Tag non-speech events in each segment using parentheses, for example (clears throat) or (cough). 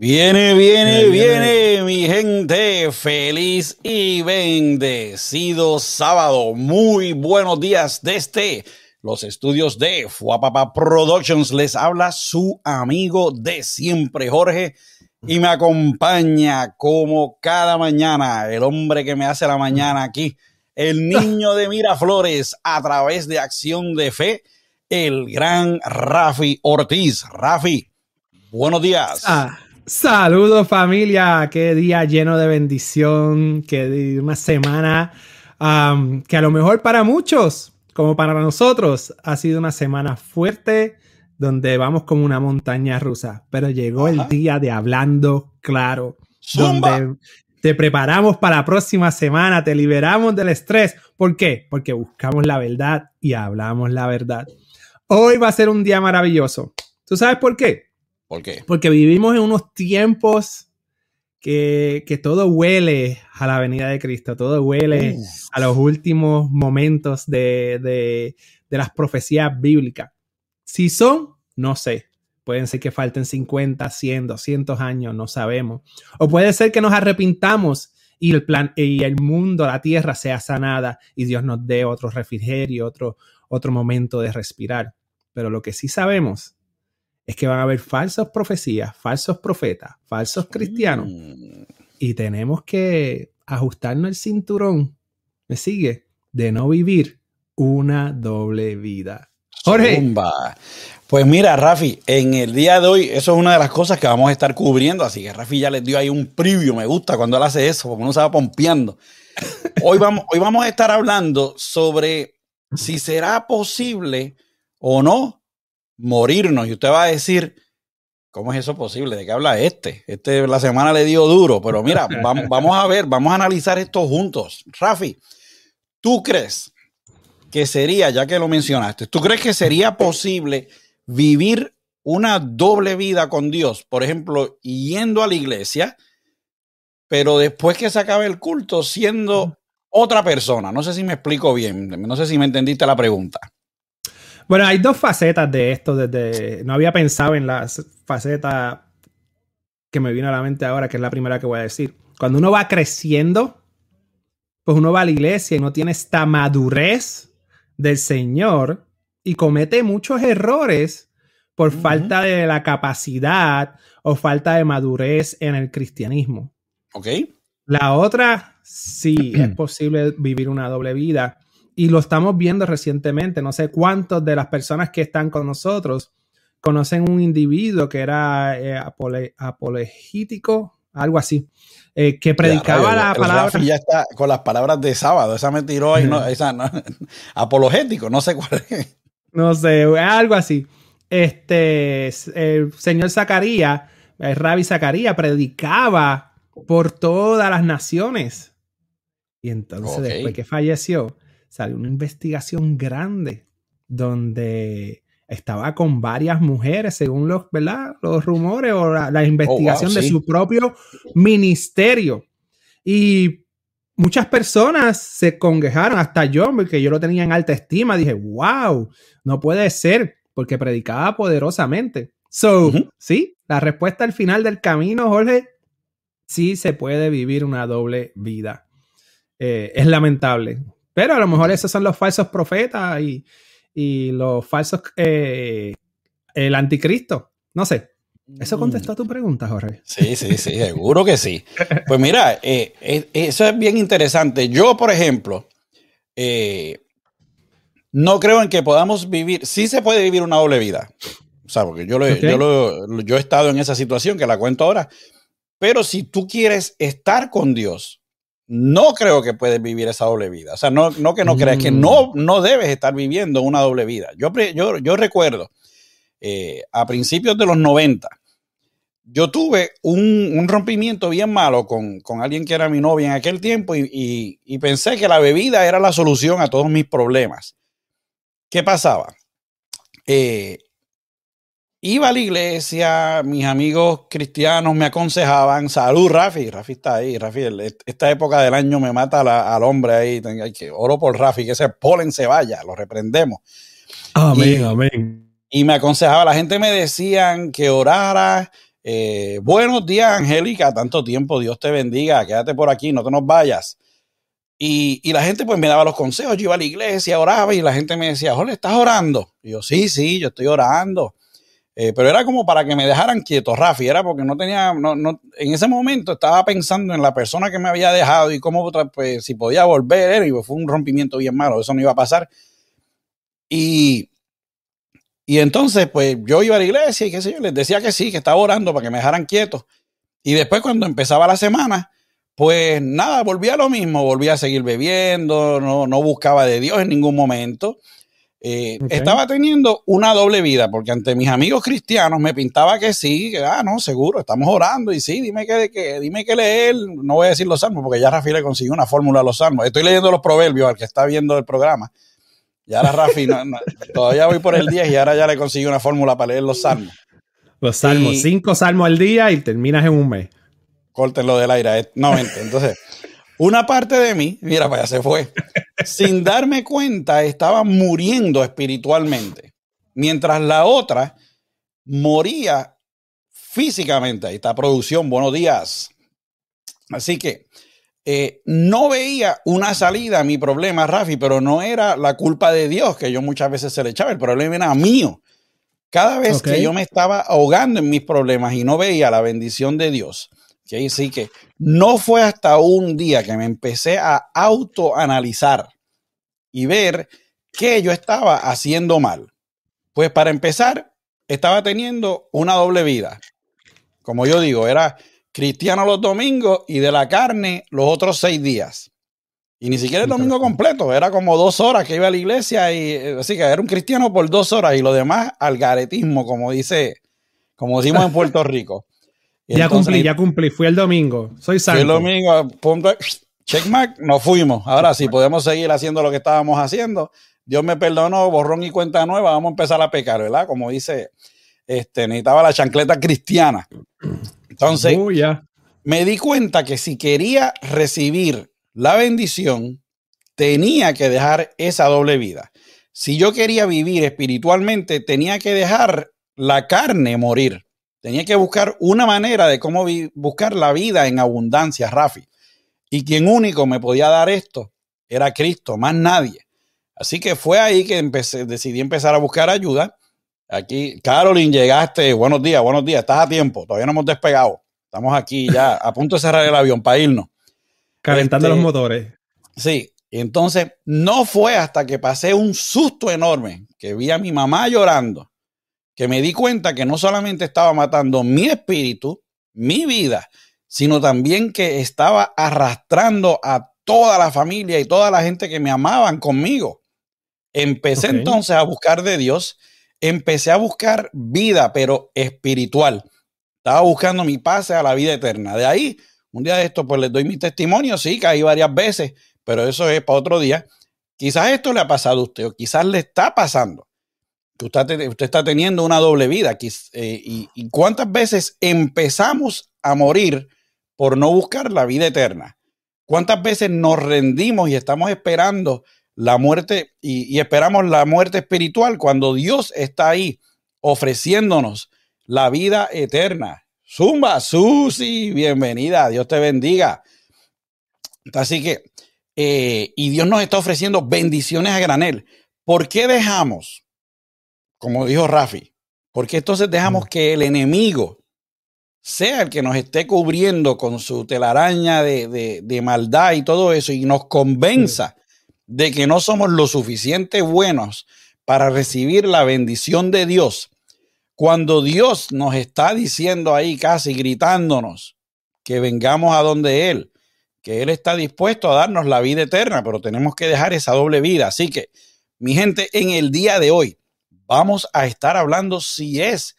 Viene, viene, viene, mi gente. Feliz y bendecido sábado. Muy buenos días desde los estudios de Fuapapa Productions. Les habla su amigo de siempre, Jorge. Y me acompaña como cada mañana el hombre que me hace la mañana aquí, el niño de Miraflores a través de Acción de Fe, el gran Rafi Ortiz. Rafi, buenos días. Ah. Saludos familia, qué día lleno de bendición, qué una semana que a lo mejor para muchos, como para nosotros, ha sido una semana fuerte donde vamos como una montaña rusa, pero llegó el día de hablando claro, donde te preparamos para la próxima semana, te liberamos del estrés. ¿Por qué? Porque buscamos la verdad y hablamos la verdad. Hoy va a ser un día maravilloso. ¿Tú sabes por qué? ¿Por qué? Porque vivimos en unos tiempos que, todo huele a la venida de Cristo, todo huele a los últimos momentos de, de, las profecías bíblicas. Si son, no sé. Pueden ser que falten 50, 100, 200 años, no sabemos. O puede ser que nos arrepintamos y el, plan, y el mundo, la tierra sea sanada y Dios nos dé otro refrigerio, otro, otro momento de respirar. Pero lo que sí sabemos es que van a haber falsas profecías, falsos profetas, falsos cristianos. Mm. Y tenemos que ajustarnos el cinturón, ¿me sigue? De no vivir una doble vida. Jorge. Pues mira, Rafi, en el día de hoy, eso es una de las cosas que vamos a estar cubriendo. Así que Rafi ya les dio ahí un preview. Me gusta cuando él hace eso, porque uno se va pompeando. (laughs) Hoy vamos, hoy vamos a estar hablando sobre si será posible o no morirnos. Y usted va a decir, ¿cómo es eso posible? ¿De qué habla este? Este la semana le dio duro, pero mira, (laughs) vamos, vamos a ver, vamos a analizar esto juntos. Rafi, ¿tú crees que sería, ya que lo mencionaste, ¿tú crees que sería posible vivir una doble vida con Dios? Por ejemplo, yendo a la iglesia, pero después que se acabe el culto, siendo otra persona. No sé si me explico bien, no sé si me entendiste la pregunta. Bueno, hay dos facetas de esto. Desde, no había pensado en la faceta que me vino a la mente ahora, que es la primera que voy a decir. Cuando uno va creciendo, pues uno va a la iglesia y no tiene esta madurez del Señor y comete muchos errores por falta de la capacidad o falta de madurez en el cristianismo. Ok. La otra, sí, es (clears throat) posible vivir una doble vida y lo estamos viendo recientemente. No sé cuántos de las personas que están con nosotros conocen un individuo que era eh, apologético, algo así, eh, que predicaba la palabra. ya está con las palabras de sábado. Esa me tiró ahí, no, esa no, (laughs) apologético, no sé cuál es. No sé, algo así. Este, el señor Zacarías, el rabbi Zacarías, predicaba por todas las naciones. Y entonces, después que falleció, salió una investigación grande donde estaba con varias mujeres, según los, ¿verdad? los rumores o la, investigación oh, de su propio ministerio. Y muchas personas se congejaron, hasta yo, porque yo lo tenía en alta estima, dije, wow, no puede ser, porque predicaba poderosamente. So, sí, la respuesta al final del camino, Jorge, sí se puede vivir una doble vida. Eh, es lamentable. Pero a lo mejor esos son los falsos profetas y, los falsos, eh, el anticristo. No sé. ¿Eso mm. contestó a tu pregunta, Jorge? Sí, sí, sí, seguro que sí. Pues mira, eh, eh, eso es bien interesante. Yo, por ejemplo, no creo en que podamos vivir, sí se puede vivir una doble vida. O sea, porque yo, yo, yo he estado en esa situación que la cuento ahora. Pero si tú quieres estar con Dios, no creo que puedes vivir esa doble vida. O sea, no, no que no creas, que no, mm. no debes estar viviendo una doble vida. Yo, yo, yo recuerdo eh, a principios de los 90, yo tuve un, rompimiento bien malo con, alguien que era mi novia en aquel tiempo y, y, pensé que la bebida era la solución a todos mis problemas. ¿Qué pasaba? Eh, Iba a la iglesia, mis amigos cristianos me aconsejaban, salud Rafi, Rafi está ahí, Rafi, esta época del año me mata al hombre ahí, hay que oro por Rafi, que ese polen se vaya, lo reprendemos. Amén, amén. Y me aconsejaba, la gente me decían que orara, Eh, buenos días, Angélica, tanto tiempo, Dios te bendiga, quédate por aquí, no te nos vayas. Y, y, la gente pues me daba los consejos, yo iba a la iglesia, oraba y la gente me decía, Jorge, ¿estás orando? Y yo, sí, sí, yo estoy orando. Eh, pero era como para que me dejaran quieto, Rafi, era porque no tenía, no, no, en ese momento estaba pensando en la persona que me había dejado y cómo, pues, si podía volver, y fue un rompimiento bien malo, eso no iba a pasar. Y, y entonces, pues yo iba a la iglesia y qué sé yo, les decía que sí, que estaba orando para que me dejaran quieto. Y después cuando empezaba la semana, pues nada, volvía a lo mismo, volvía a seguir bebiendo, no, no buscaba de Dios en ningún momento. Eh, estaba teniendo una doble vida, porque ante mis amigos cristianos me pintaba que sí, que ah, no, seguro, estamos orando y sí, dime que, que, dime que leer, no voy a decir los salmos, porque ya Rafi le consiguió una fórmula a los salmos. Estoy leyendo los proverbios al que está viendo el programa. Y ahora Rafi, todavía voy por el 10 y ahora ya le consiguió una fórmula para leer los salmos. Los salmos, cinco salmos al día y terminas en un mes. Córtenlo del aire. No, entonces, una parte de mí, mira, para allá se fue (laughs) sin darme cuenta, estaba muriendo espiritualmente, mientras la otra moría físicamente. Ahí está producción, buenos días. Así que eh, no veía una salida a mi problema, Rafi, pero no era la culpa de Dios, que yo muchas veces se le echaba, el problema era mío. Cada vez que yo me estaba ahogando en mis problemas y no veía la bendición de Dios, que sí que no fue hasta un día que me empecé a autoanalizar y ver qué yo estaba haciendo mal. Pues para empezar, estaba teniendo una doble vida. Como yo digo, era cristiano los domingos y de la carne los otros seis días. Y ni siquiera el domingo completo, era como dos horas que iba a la iglesia y eh, así que era un cristiano por dos horas y lo demás algaretismo, como dice, como decimos en Puerto Rico. Ya cumplí, ya cumplí, fui el domingo, soy santo. Fui el domingo, punto, checkmark, nos fuimos. Ahora sí, podemos seguir haciendo lo que estábamos haciendo. Dios me perdonó, borrón y cuenta nueva, vamos a empezar a pecar, ¿verdad? Como dice, este, necesitaba la chancleta cristiana. Entonces, oh, me di cuenta que si quería recibir la bendición, tenía que dejar esa doble vida. Si yo quería vivir espiritualmente, tenía que dejar la carne morir. Tenía que buscar una manera de cómo buscar la vida en abundancia, Rafi. Y quien único me podía dar esto era Cristo, más nadie. Así que fue ahí que empecé, decidí empezar a buscar ayuda. Aquí, Carolyn, llegaste. Buenos días, buenos días. Estás a tiempo. Todavía no hemos despegado. Estamos aquí ya a punto de cerrar el avión para irnos. Calentando los este, motores. Sí. Entonces, no fue hasta que pasé un susto enorme que vi a mi mamá llorando, que me di cuenta que no solamente estaba matando mi espíritu, mi vida, sino también que estaba arrastrando a toda la familia y toda la gente que me amaban conmigo. Empecé entonces a buscar de Dios, empecé a buscar vida, pero espiritual. Estaba buscando mi pase a la vida eterna. De ahí, un día de esto, pues les doy mi testimonio, sí, caí varias veces, pero eso es para otro día. Quizás esto le ha pasado a usted o quizás le está pasando. Usted, usted está teniendo una doble vida. Eh, y, cuántas veces empezamos a morir por no buscar la vida eterna. ¿Cuántas veces nos rendimos y estamos esperando la muerte y, esperamos la muerte espiritual cuando Dios está ahí ofreciéndonos la vida eterna? Zumba, Susi, bienvenida, Dios te bendiga. Así que, eh, y Dios nos está ofreciendo bendiciones a granel. ¿Por qué dejamos, como dijo Rafi, por qué entonces dejamos que el enemigo sea el que nos esté cubriendo con su telaraña de, maldad y todo eso y nos convenza de que no somos lo suficiente buenos para recibir la bendición de Dios, cuando Dios nos está diciendo ahí casi gritándonos que vengamos a donde Él, que Él está dispuesto a darnos la vida eterna, pero tenemos que dejar esa doble vida. Así que, mi gente, en el día de hoy vamos a estar hablando si es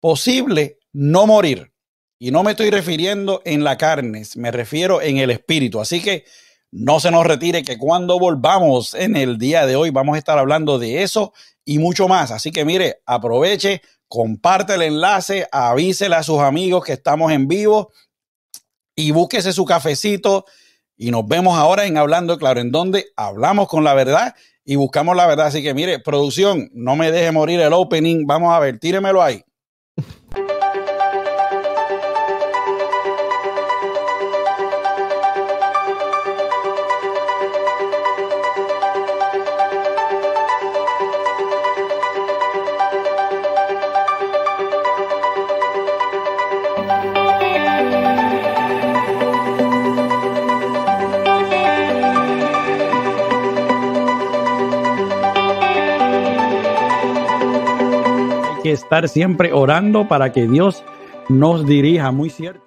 posible no morir. Y no me estoy refiriendo en la carne, me refiero en el espíritu. Así que no se nos retire que cuando volvamos en el día de hoy vamos a estar hablando de eso y mucho más. Así que mire, aproveche, comparte el enlace, avísele a sus amigos que estamos en vivo y búsquese su cafecito. Y nos vemos ahora en Hablando Claro, en donde hablamos con la verdad y buscamos la verdad. Así que mire, producción, no me deje morir el opening. Vamos a ver, tíremelo ahí. Estar siempre orando para que Dios nos dirija, muy cierto.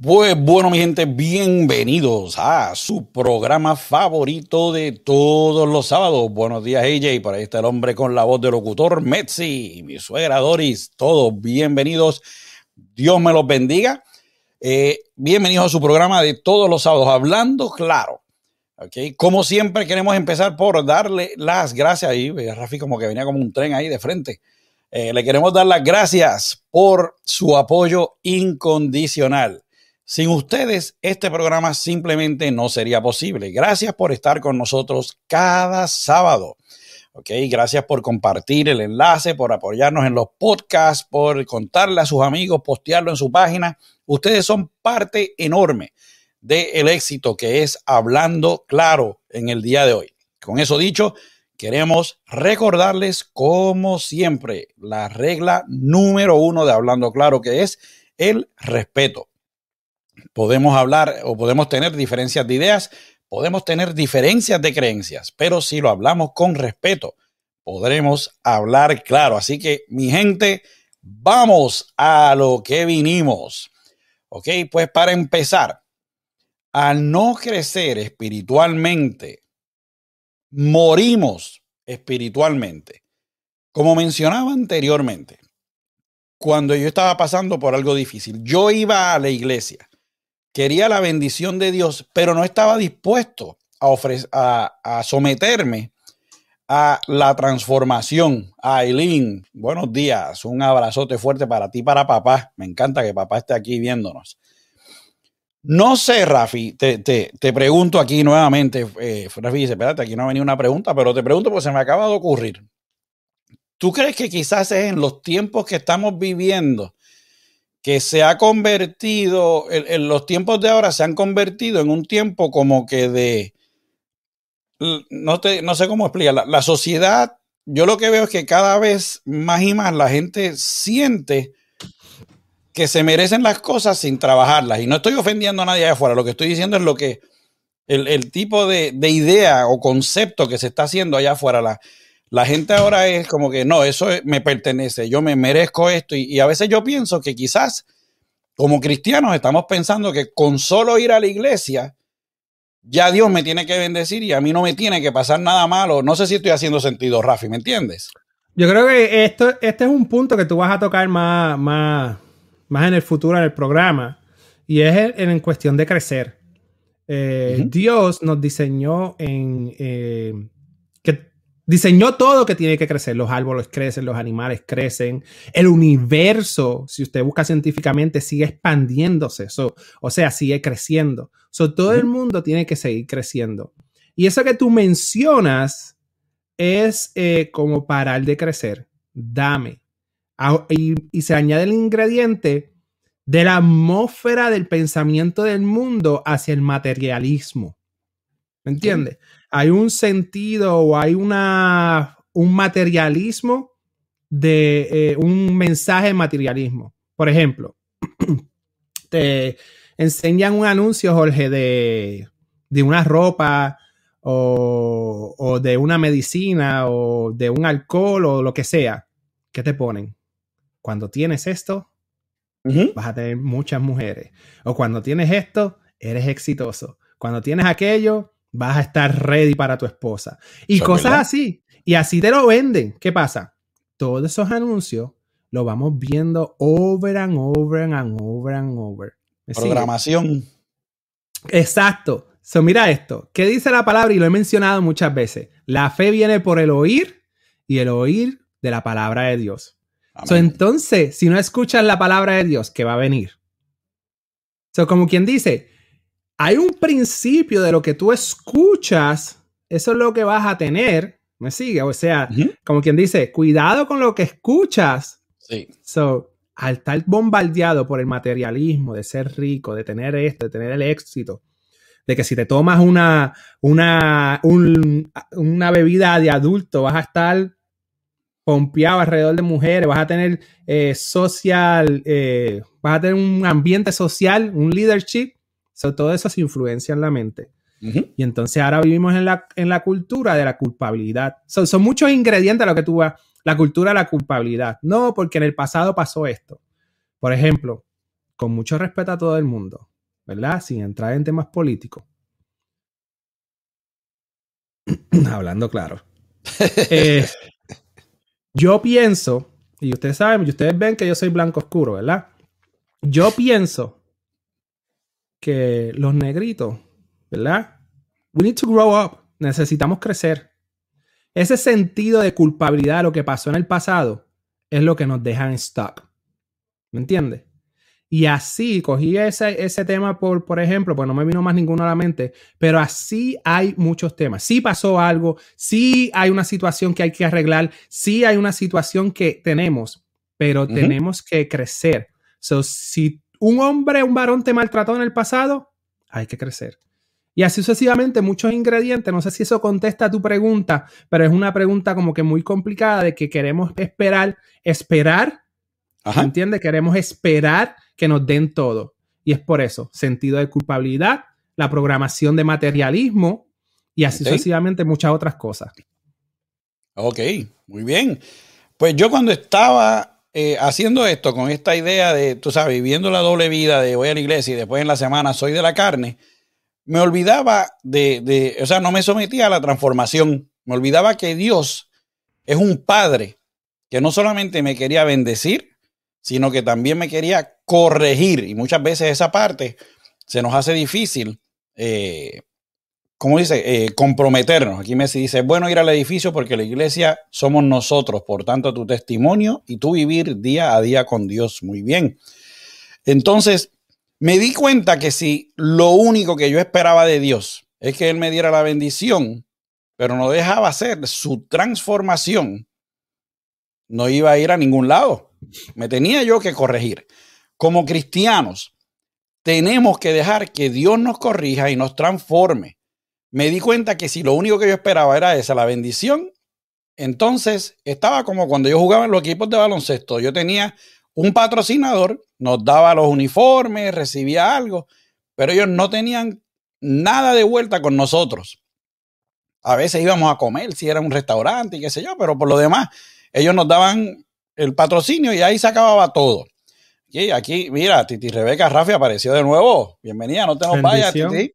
Pues bueno, mi gente, bienvenidos a su programa favorito de todos los sábados. Buenos días, AJ. Por ahí está el hombre con la voz de locutor, Metzi, mi suegra Doris. Todos bienvenidos. Dios me los bendiga. Eh, bienvenidos a su programa de todos los sábados, hablando claro. Okay. Como siempre, queremos empezar por darle las gracias. Ahí, Rafi, como que venía como un tren ahí de frente. Eh, le queremos dar las gracias por su apoyo incondicional. Sin ustedes, este programa simplemente no sería posible. Gracias por estar con nosotros cada sábado. Ok, gracias por compartir el enlace, por apoyarnos en los podcasts, por contarle a sus amigos, postearlo en su página. Ustedes son parte enorme del éxito que es hablando claro en el día de hoy. Con eso dicho, queremos recordarles, como siempre, la regla número uno de hablando claro, que es el respeto. Podemos hablar o podemos tener diferencias de ideas, podemos tener diferencias de creencias, pero si lo hablamos con respeto, podremos hablar claro. Así que, mi gente, vamos a lo que vinimos. Ok, pues para empezar, al no crecer espiritualmente, morimos espiritualmente. Como mencionaba anteriormente, cuando yo estaba pasando por algo difícil, yo iba a la iglesia quería la bendición de Dios, pero no estaba dispuesto a, a, someterme a la transformación. Aileen, buenos días, un abrazote fuerte para ti, para papá. Me encanta que papá esté aquí viéndonos. No sé, Rafi, te, pregunto aquí nuevamente. Eh, Rafi dice, espérate, aquí no ha venido una pregunta, pero te pregunto porque se me acaba de ocurrir. ¿Tú crees que quizás es en los tiempos que estamos viviendo que se ha convertido, en, los tiempos de ahora se han convertido en un tiempo como que de, no, te, no sé cómo explicar, la, sociedad, yo lo que veo es que cada vez más y más la gente siente que se merecen las cosas sin trabajarlas. Y no estoy ofendiendo a nadie allá afuera, lo que estoy diciendo es lo que, el, tipo de, de, idea o concepto que se está haciendo allá afuera. La, gente ahora es como que no, eso me pertenece, yo me merezco esto y, a veces yo pienso que quizás como cristianos estamos pensando que con solo ir a la iglesia ya Dios me tiene que bendecir y a mí no me tiene que pasar nada malo. No sé si estoy haciendo sentido, Rafi, ¿me entiendes? Yo creo que esto, este es un punto que tú vas a tocar más, más, más en el futuro en el programa y es en, cuestión de crecer. Eh, Dios nos diseñó en... Eh, Diseñó todo que tiene que crecer. Los árboles crecen, los animales crecen. El universo, si usted busca científicamente, sigue expandiéndose. o sea, sigue creciendo. todo el mundo tiene que seguir creciendo. Y eso que tú mencionas es eh, como parar de crecer. Dame. Ah, y, se añade el ingrediente de la atmósfera del pensamiento del mundo hacia el materialismo. ¿Me entiendes? hay un sentido o hay una, un materialismo de eh, un mensaje de materialismo. Por ejemplo, (clears throat) te enseñan un anuncio, Jorge, de, de una ropa o, o, de una medicina o de un alcohol o lo que sea. ¿Qué te ponen? Cuando tienes esto, vas a tener muchas mujeres. O cuando tienes esto, eres exitoso. Cuando tienes aquello, vas a estar ready para tu esposa. Y cosas así. Y así te lo venden. ¿Qué pasa? Todos esos anuncios los vamos viendo over and over and over and over. Programación. Exacto. So, mira esto. ¿Qué dice la palabra? Y lo he mencionado muchas veces. La fe viene por el oír y el oír de la palabra de Dios. Entonces, si no escuchas la palabra de Dios, ¿qué va a venir? So, como quien dice, hay un principio de lo que tú escuchas, eso es lo que vas a tener. ¿Me sigue? O sea, como quien dice, cuidado con lo que escuchas. Sí. So, al estar bombardeado por el materialismo de ser rico, de tener esto, de tener el éxito, de que si te tomas una, una, una bebida de adulto, vas a estar pompeado alrededor de mujeres, vas a tener eh, social, eh, vas a tener un ambiente social, un leadership todo eso se influencia en la mente. Y entonces ahora vivimos en la, en la cultura de la culpabilidad. son muchos ingredientes lo que, tú vas, La cultura de la culpabilidad. No, porque en el pasado pasó esto. Por ejemplo, con mucho respeto a todo el mundo, ¿verdad? Sin entrar en temas políticos. (clears throat) Hablando claro. (laughs) Eh, yo pienso, y ustedes saben, y ustedes ven que yo soy blanco oscuro, ¿verdad? Yo pienso que los negritos, ¿verdad? We need to grow up. Necesitamos crecer. Ese sentido de culpabilidad, lo que pasó en el pasado, es lo que nos dejan stuck. ¿Me entiendes? Y así cogí ese, ese tema, por, por ejemplo, pues no me vino más ninguno a la mente, pero así hay muchos temas. Sí pasó algo, sí hay una situación que hay que arreglar, sí hay una situación que tenemos, pero tenemos que crecer. So, si un hombre, un varón te maltrató en el pasado, hay que crecer. Y así sucesivamente, muchos ingredientes. No sé si eso contesta a tu pregunta, pero es una pregunta como que muy complicada de que queremos esperar, esperar. ¿Entiendes? Queremos esperar que nos den todo. Y es por eso, sentido de culpabilidad, la programación de materialismo y así sucesivamente muchas otras cosas. Ok, muy bien. Pues yo cuando estaba eh, haciendo esto, con esta idea de, tú sabes, viviendo la doble vida de voy a la iglesia y después en la semana soy de la carne, me olvidaba de, de, o sea, no me sometía a la transformación, me olvidaba que Dios es un padre que no solamente me quería bendecir, sino que también me quería corregir. Y muchas veces esa parte se nos hace difícil, eh, ¿cómo dice? Eh, comprometernos. Aquí me dice, bueno ir al edificio porque la iglesia somos nosotros, por tanto tu testimonio y tu vivir día a día con Dios. Muy bien. Entonces, me di cuenta que si lo único que yo esperaba de Dios es que Él me diera la bendición, pero no dejaba hacer su transformación, no iba a ir a ningún lado. Me tenía yo que corregir. Como cristianos, tenemos que dejar que Dios nos corrija y nos transforme. Me di cuenta que si lo único que yo esperaba era esa, la bendición, entonces estaba como cuando yo jugaba en los equipos de baloncesto. Yo tenía un patrocinador, nos daba los uniformes, recibía algo, pero ellos no tenían nada de vuelta con nosotros. A veces íbamos a comer si era un restaurante y qué sé yo, pero por lo demás, ellos nos daban el patrocinio y ahí se acababa todo. Y aquí, mira, Titi Rebeca Rafi apareció de nuevo. Bienvenida, no te nos vayas, Titi.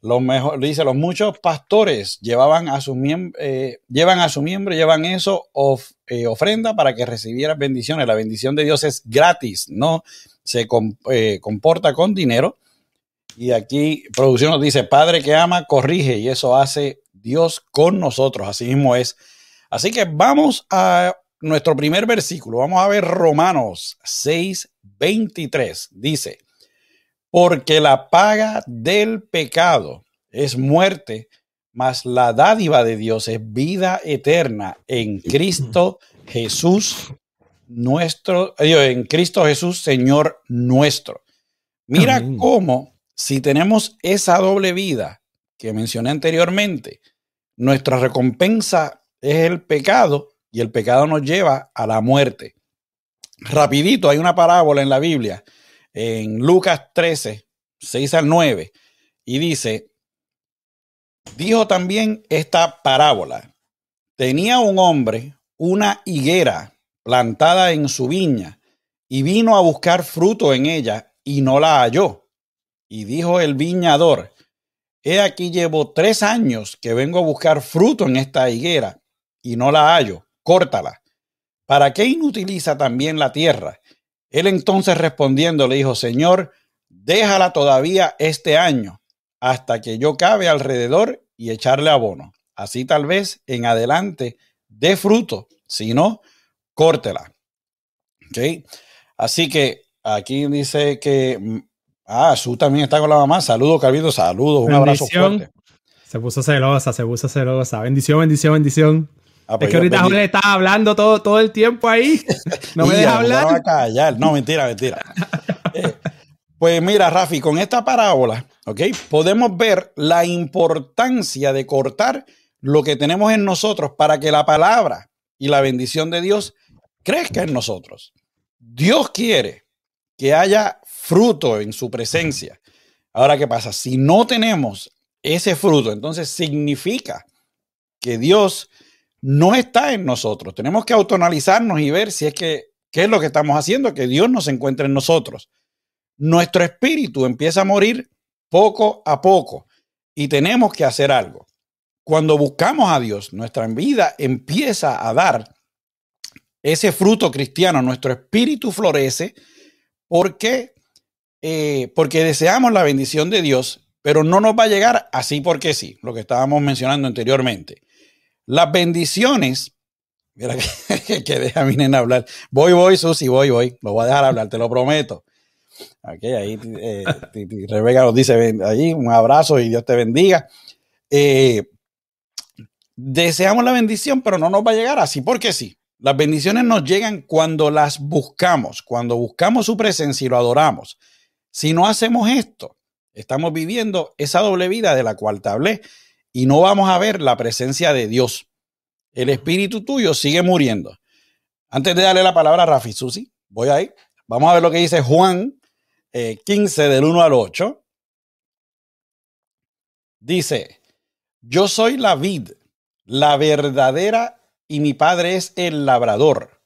Los mejor, dice, los muchos pastores llevaban a su eh, llevan a su miembro, llevan eso, of, eh, ofrenda para que recibieran bendiciones. La bendición de Dios es gratis, no se eh, comporta con dinero. Y aquí producción nos dice, Padre que ama, corrige, y eso hace Dios con nosotros. Así mismo es. Así que vamos a nuestro primer versículo. Vamos a ver Romanos 6, 23. Dice, porque la paga del pecado es muerte, mas la dádiva de Dios es vida eterna en Cristo Jesús nuestro, en Cristo Jesús Señor nuestro. Mira cómo si tenemos esa doble vida que mencioné anteriormente, nuestra recompensa es el pecado y el pecado nos lleva a la muerte. Rapidito, hay una parábola en la Biblia, en Lucas 13, 6 al 9, y dice, dijo también esta parábola, tenía un hombre una higuera plantada en su viña y vino a buscar fruto en ella y no la halló. Y dijo el viñador, he aquí llevo tres años que vengo a buscar fruto en esta higuera y no la hallo córtala. ¿Para qué inutiliza también la tierra? Él entonces respondiendo le dijo, Señor, déjala todavía este año hasta que yo cabe alrededor y echarle abono. Así tal vez en adelante dé fruto, si no, córtela. ¿Ok? Así que aquí dice que, mm, ah, Su también está con la mamá. Saludos, Calvito, saludos, un abrazo fuerte. Se puso celosa, se puso celosa. Bendición, bendición, bendición. Ah, pues es que ahorita Julio está hablando todo, todo el tiempo ahí. (laughs) No me deja hablar. No, mentira, mentira. (laughs) Eh, pues mira, Rafi, con esta parábola, ¿ok? Podemos ver la importancia de cortar lo que tenemos en nosotros para que la palabra y la bendición de Dios crezca en nosotros. Dios quiere que haya fruto en su presencia. Ahora, ¿qué pasa? Si no tenemos ese fruto, entonces significa que Dios no está en nosotros. Tenemos que autoanalizarnos y ver si es que, qué es lo que estamos haciendo, que Dios nos encuentre en nosotros. Nuestro espíritu empieza a morir poco a poco y tenemos que hacer algo. Cuando buscamos a Dios, nuestra vida empieza a dar ese fruto cristiano, nuestro espíritu florece porque, eh, porque deseamos la bendición de Dios, pero no nos va a llegar así porque sí, lo que estábamos mencionando anteriormente. Las bendiciones, mira (laughs) que, que deja a mi nena hablar. Voy, voy, Susi, voy, voy. Lo voy a dejar hablar, te lo prometo. Ok, ahí eh, Rebeca nos dice allí un abrazo y Dios te bendiga. Eh, deseamos la bendición, pero no nos va a llegar así, porque sí. Las bendiciones nos llegan cuando las buscamos, cuando buscamos su presencia y lo adoramos. Si no hacemos esto, estamos viviendo esa doble vida de la cual te hablé y no vamos a ver la presencia de Dios. El espíritu tuyo sigue muriendo. Antes de darle la palabra a Rafi Susi, voy ahí. Vamos a ver lo que dice Juan 15 eh, del 1 al 8. Dice, yo soy la vid la verdadera, y mi Padre es el labrador.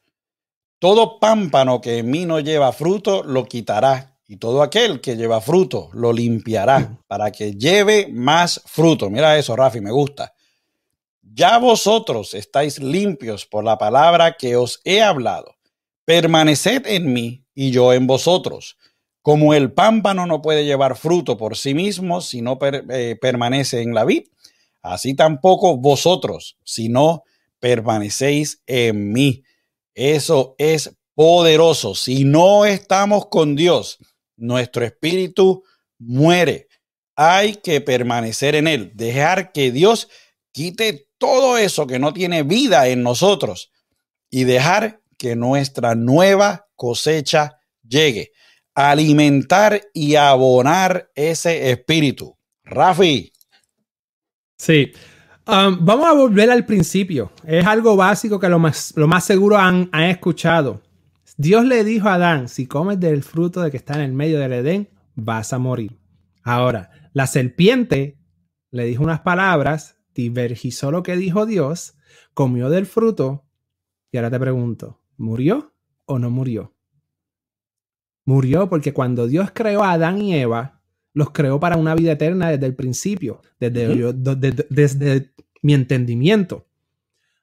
Todo pámpano que en mí no lleva fruto, lo quitará, y todo aquel que lleva fruto, lo limpiará, para que lleve más fruto. Mira eso, Rafi, me gusta. Ya vosotros estáis limpios por la palabra que os he hablado. Permaneced en mí y yo en vosotros. Como el pámpano no puede llevar fruto por sí mismo si no eh, permanece en la vid, así tampoco vosotros, si no permanecéis en mí. Eso es poderoso. Si no estamos con Dios, nuestro espíritu muere. Hay que permanecer en Él, dejar que Dios quite todo eso que no tiene vida en nosotros y dejar que nuestra nueva cosecha llegue. Alimentar y abonar ese espíritu. Rafi. Sí. Um, vamos a volver al principio. Es algo básico que lo más, seguro han, escuchado. Dios le dijo a Adán, si comes del fruto de que está en el medio del Edén, vas a morir. Ahora, la serpiente le dijo unas palabras, divergizó lo que dijo Dios, comió del fruto, y ahora te pregunto, ¿murió o no murió? Murió porque cuando Dios creó a Adán y Eva, los creó para una vida eterna desde el principio, desde, desde, mi entendimiento.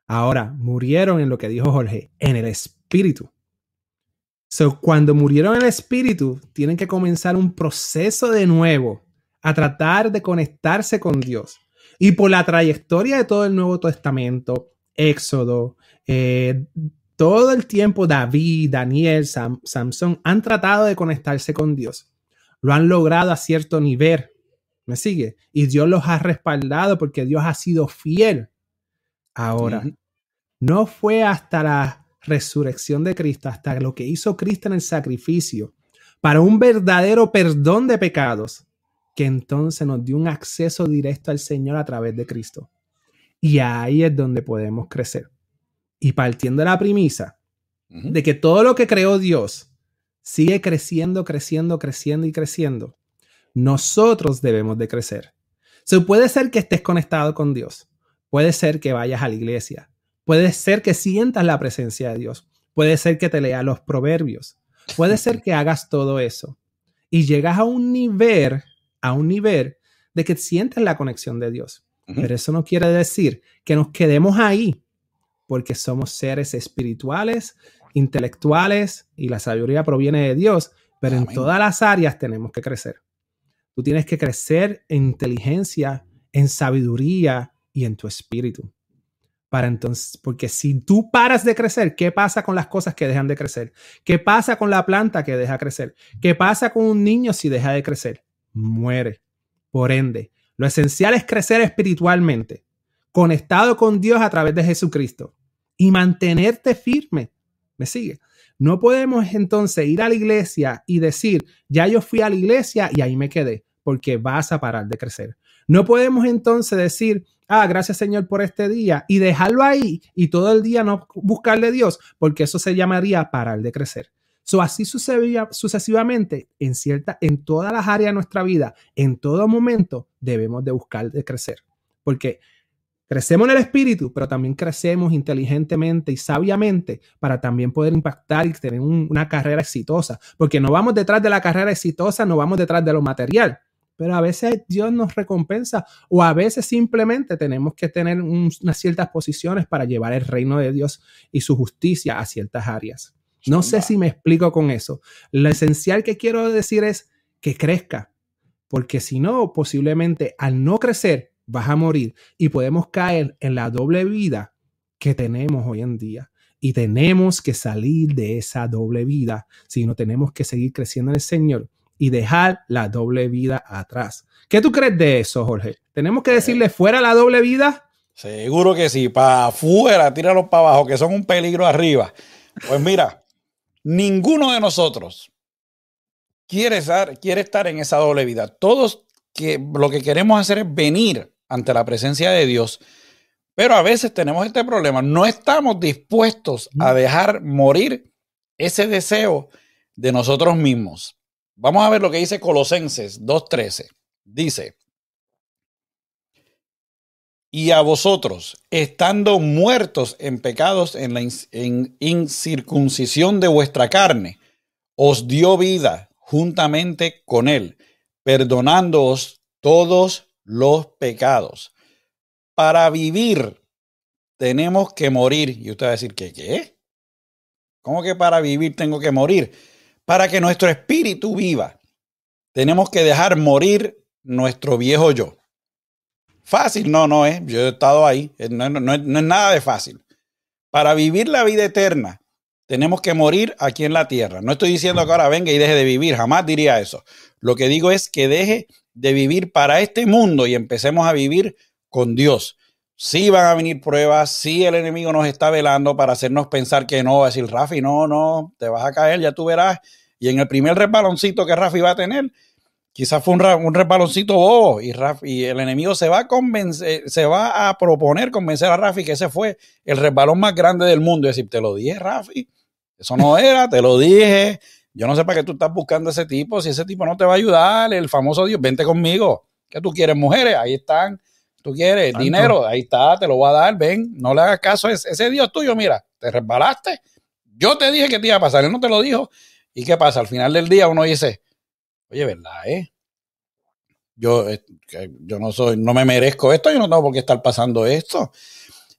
Ahora, murieron en lo que dijo Jorge, en el espíritu. So, cuando murieron en el espíritu, tienen que comenzar un proceso de nuevo a tratar de conectarse con Dios. Y por la trayectoria de todo el Nuevo Testamento, Éxodo, eh, todo el tiempo David, Daniel, Sam, Samson han tratado de conectarse con Dios lo han logrado a cierto nivel. ¿Me sigue? Y Dios los ha respaldado porque Dios ha sido fiel. Ahora, no fue hasta la resurrección de Cristo, hasta lo que hizo Cristo en el sacrificio, para un verdadero perdón de pecados, que entonces nos dio un acceso directo al Señor a través de Cristo. Y ahí es donde podemos crecer. Y partiendo de la premisa de que todo lo que creó Dios sigue creciendo, creciendo, creciendo y creciendo. Nosotros debemos de crecer. Se puede ser que estés conectado con Dios. Puede ser que vayas a la iglesia. Puede ser que sientas la presencia de Dios. Puede ser que te leas los proverbios. Puede ser que hagas todo eso. Y llegas a un nivel, a un nivel de que sientes la conexión de Dios. Pero eso no quiere decir que nos quedemos ahí, porque somos seres espirituales intelectuales y la sabiduría proviene de Dios, pero en todas las áreas tenemos que crecer. Tú tienes que crecer en inteligencia, en sabiduría y en tu espíritu. Entonces, porque si tú paras de crecer, ¿qué pasa con las cosas que dejan de crecer? ¿Qué pasa con la planta que deja crecer? ¿Qué pasa con un niño si deja de crecer? Muere. Por ende, lo esencial es crecer espiritualmente, conectado con Dios a través de Jesucristo y mantenerte firme ¿Me sigue? No podemos entonces ir a la iglesia y decir, ya yo fui a la iglesia y ahí me quedé, porque vas a parar de crecer. No podemos entonces decir, ah, gracias Señor por este día y dejarlo ahí y todo el día no buscarle Dios, porque eso se llamaría parar de crecer. So, así sucedía, sucesivamente en cierta, en todas las áreas de nuestra vida, en todo momento debemos de buscar de crecer, porque Crecemos en el espíritu, pero también crecemos inteligentemente y sabiamente para también poder impactar y tener una carrera exitosa. Porque no vamos detrás de la carrera exitosa, no vamos detrás de lo material. Pero a veces Dios nos recompensa o a veces simplemente tenemos que tener unas ciertas posiciones para llevar el reino de Dios y su justicia a ciertas áreas. No sé si me explico con eso. Lo esencial que quiero decir es que crezca, porque si no, posiblemente al no crecer, vas a morir y podemos caer en la doble vida que tenemos hoy en día. Y tenemos que salir de esa doble vida, si no tenemos que seguir creciendo en el Señor y dejar la doble vida atrás. ¿Qué tú crees de eso, Jorge? ¿Tenemos que decirle fuera la doble vida? Seguro que sí, para afuera, tíralo para abajo, que son un peligro arriba. Pues mira, ninguno de nosotros quiere estar, quiere estar en esa doble vida. Todos que lo que queremos hacer es venir ante la presencia de Dios. Pero a veces tenemos este problema, no estamos dispuestos a dejar morir ese deseo de nosotros mismos. Vamos a ver lo que dice Colosenses 2.13. Dice, y a vosotros, estando muertos en pecados en la incircuncisión de vuestra carne, os dio vida juntamente con él, perdonándoos todos los pecados. Para vivir tenemos que morir. Y usted va a decir, ¿qué? ¿Qué? ¿Cómo que para vivir tengo que morir? Para que nuestro espíritu viva, tenemos que dejar morir nuestro viejo yo. Fácil, no, no es. Yo he estado ahí. No, no es nada de fácil. Para vivir la vida eterna, tenemos que morir aquí en la tierra. No estoy diciendo que ahora venga y deje de vivir, jamás diría eso. Lo que digo es que deje de vivir para este mundo y empecemos a vivir con Dios. Sí van a venir pruebas, sí el enemigo nos está velando para hacernos pensar que no, decir, Rafi, no, no, te vas a caer, ya tú verás. Y en el primer resbaloncito que Rafi va a tener, quizás fue un, un resbaloncito bobo y, y el enemigo se va a convencer, se va a proponer convencer a Rafi que ese fue el resbalón más grande del mundo. Y decir, te lo dije, Rafi, eso no era, te lo dije, yo no sé para qué tú estás buscando a ese tipo, si ese tipo no te va a ayudar, el famoso Dios, vente conmigo. ¿Qué tú quieres, mujeres? Ahí están. ¿Tú quieres dinero? Ahí está, te lo voy a dar, ven. No le hagas caso a ese, Dios tuyo, mira, te resbalaste. Yo te dije que te iba a pasar, él no te lo dijo. ¿Y qué pasa? Al final del día uno dice, oye, ¿verdad, eh? Yo, eh, yo no soy, no me merezco esto, yo no tengo por qué estar pasando esto.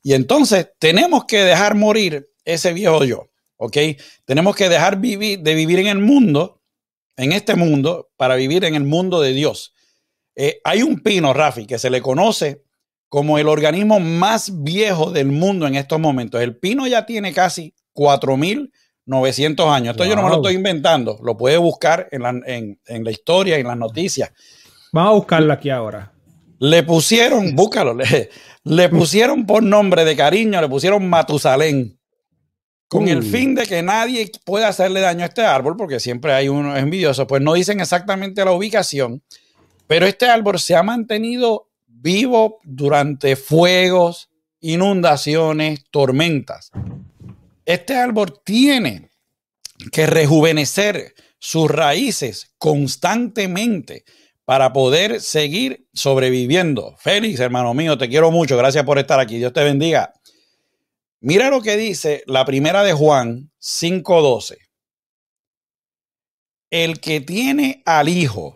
Y entonces tenemos que dejar morir ese viejo yo. ¿ok? Tenemos que dejar vivir, de vivir en el mundo, en este mundo, para vivir en el mundo de Dios. Eh, hay un pino, Rafi, que se le conoce como el organismo más viejo del mundo en estos momentos. El pino ya tiene casi 4.900 años. Esto yo no me lo estoy inventando, lo puede buscar en la, en, la historia, en las noticias. Vamos a buscarlo aquí ahora. Le pusieron, búscalo, le, le pusieron por nombre de cariño, le pusieron Matusalén con el fin de que nadie pueda hacerle daño a este árbol, porque siempre hay uno envidioso, pues no dicen exactamente la ubicación, pero este árbol se ha mantenido vivo durante fuegos, inundaciones, tormentas. Este árbol tiene que rejuvenecer sus raíces constantemente para poder seguir sobreviviendo. Félix, hermano mío, te quiero mucho. Gracias por estar aquí. Dios te bendiga. Mira lo que dice la primera de Juan 5:12. El que tiene al Hijo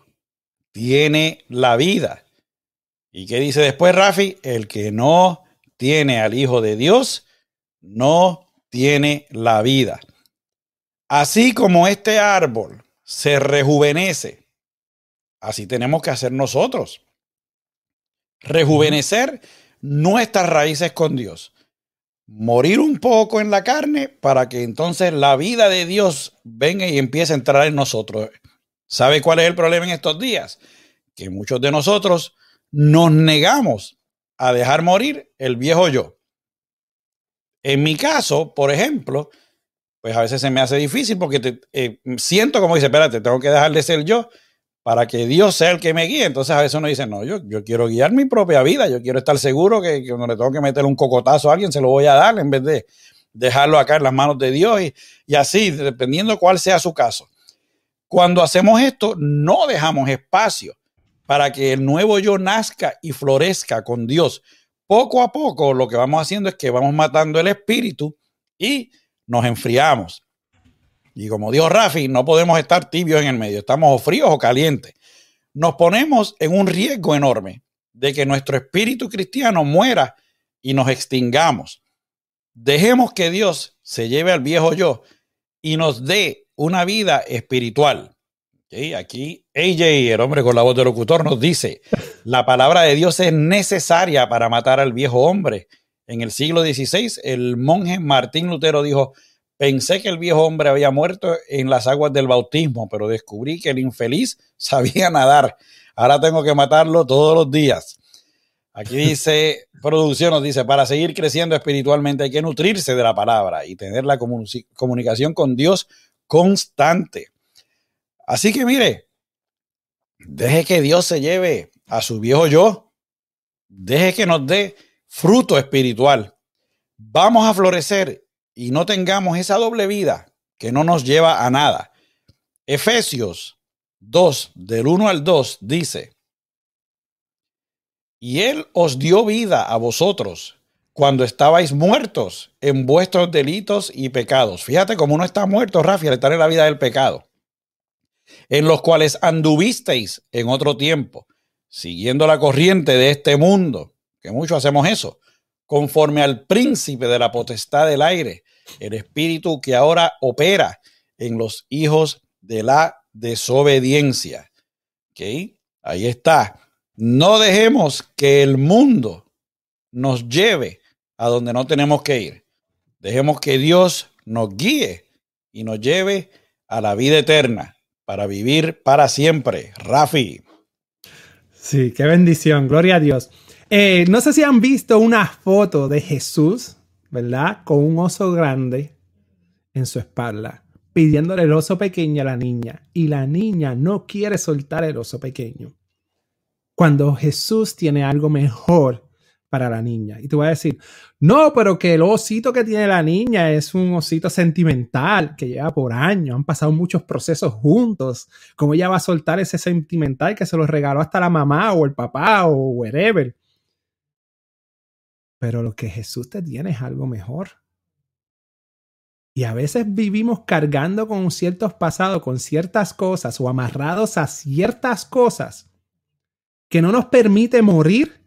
tiene la vida. ¿Y qué dice después Rafi? El que no tiene al Hijo de Dios no tiene la vida. Así como este árbol se rejuvenece, así tenemos que hacer nosotros. Rejuvenecer nuestras raíces con Dios morir un poco en la carne para que entonces la vida de Dios venga y empiece a entrar en nosotros. ¿Sabe cuál es el problema en estos días? Que muchos de nosotros nos negamos a dejar morir el viejo yo. En mi caso, por ejemplo, pues a veces se me hace difícil porque eh, siento como dice, espérate, tengo que dejar de ser yo para que Dios sea el que me guíe. Entonces a veces uno dice, no, yo, yo quiero guiar mi propia vida, yo quiero estar seguro que, cuando le tengo que meter un cocotazo a alguien se lo voy a dar en vez de dejarlo acá en las manos de Dios y así, dependiendo cuál sea su caso. Cuando hacemos esto, no dejamos espacio para que el nuevo yo nazca y florezca con Dios, poco a poco lo que vamos haciendo es que vamos matando el espíritu y nos enfriamos. Y como dijo Rafi, no podemos estar tibios en el medio, estamos o fríos o calientes. Nos ponemos en un riesgo enorme de que nuestro espíritu cristiano muera y nos extingamos. Dejemos que Dios se lleve al viejo yo y nos dé una vida espiritual. Aquí AJ, el hombre con la voz de locutor, nos dice, la palabra de Dios es necesaria para matar al viejo hombre. En el siglo XVI, el monje Martín Lutero dijo, pensé que el viejo hombre había muerto en las aguas del bautismo, pero descubrí que el infeliz (laughs) sabía nadar. Ahora tengo que matarlo todos los días. Aquí dice, producción nos dice, para seguir creciendo espiritualmente hay que nutrirse de la palabra y tener la comunicación con Dios constante. Así que mire, deje que Dios se lleve a su viejo yo, deje que nos dé fruto espiritual. Vamos a florecer y no tengamos esa doble vida que no nos lleva a nada. Efesios 2, del 1 al 2, dice, y Él os dio vida a vosotros cuando estabais muertos en vuestros delitos y pecados. Fíjate cómo uno está muerto, Rafi, al estar en la vida del pecado. En los cuales anduvisteis en otro tiempo, siguiendo la corriente de este mundo, que muchos hacemos eso, conforme al príncipe de la potestad del aire, el espíritu que ahora opera en los hijos de la desobediencia. ¿Ok? Ahí está. No dejemos que el mundo nos lleve a donde no tenemos que ir. Dejemos que Dios nos guíe y nos lleve a la vida eterna para vivir para siempre. Rafi. Sí, qué bendición, gloria a Dios. Eh, no sé si han visto una foto de Jesús, ¿verdad? Con un oso grande en su espalda, pidiéndole el oso pequeño a la niña. Y la niña no quiere soltar el oso pequeño cuando Jesús tiene algo mejor para la niña. Y tú vas a decir, no, pero que el osito que tiene la niña es un osito sentimental que lleva por años, han pasado muchos procesos juntos. ¿Cómo ella va a soltar ese sentimental que se lo regaló hasta la mamá o el papá o whatever? Pero lo que Jesús te tiene es algo mejor. Y a veces vivimos cargando con ciertos pasados, con ciertas cosas o amarrados a ciertas cosas que no nos permite morir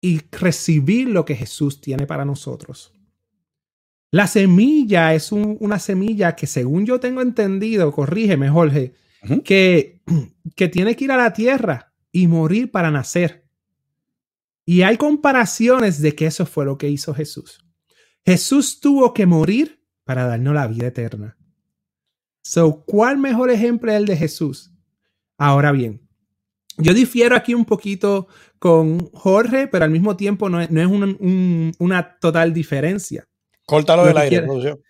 y recibir lo que Jesús tiene para nosotros. La semilla es una semilla que según yo tengo entendido, corrígeme Jorge, que, (clears throat) que tiene que ir a la tierra y morir para nacer. Y hay comparaciones de que eso fue lo que hizo Jesús. Jesús tuvo que morir para darnos la vida eterna. So, ¿cuál mejor ejemplo es el de Jesús? Ahora bien, yo difiero aquí un poquito con Jorge, pero al mismo tiempo no es, una total diferencia. Córtalo del aire, producción.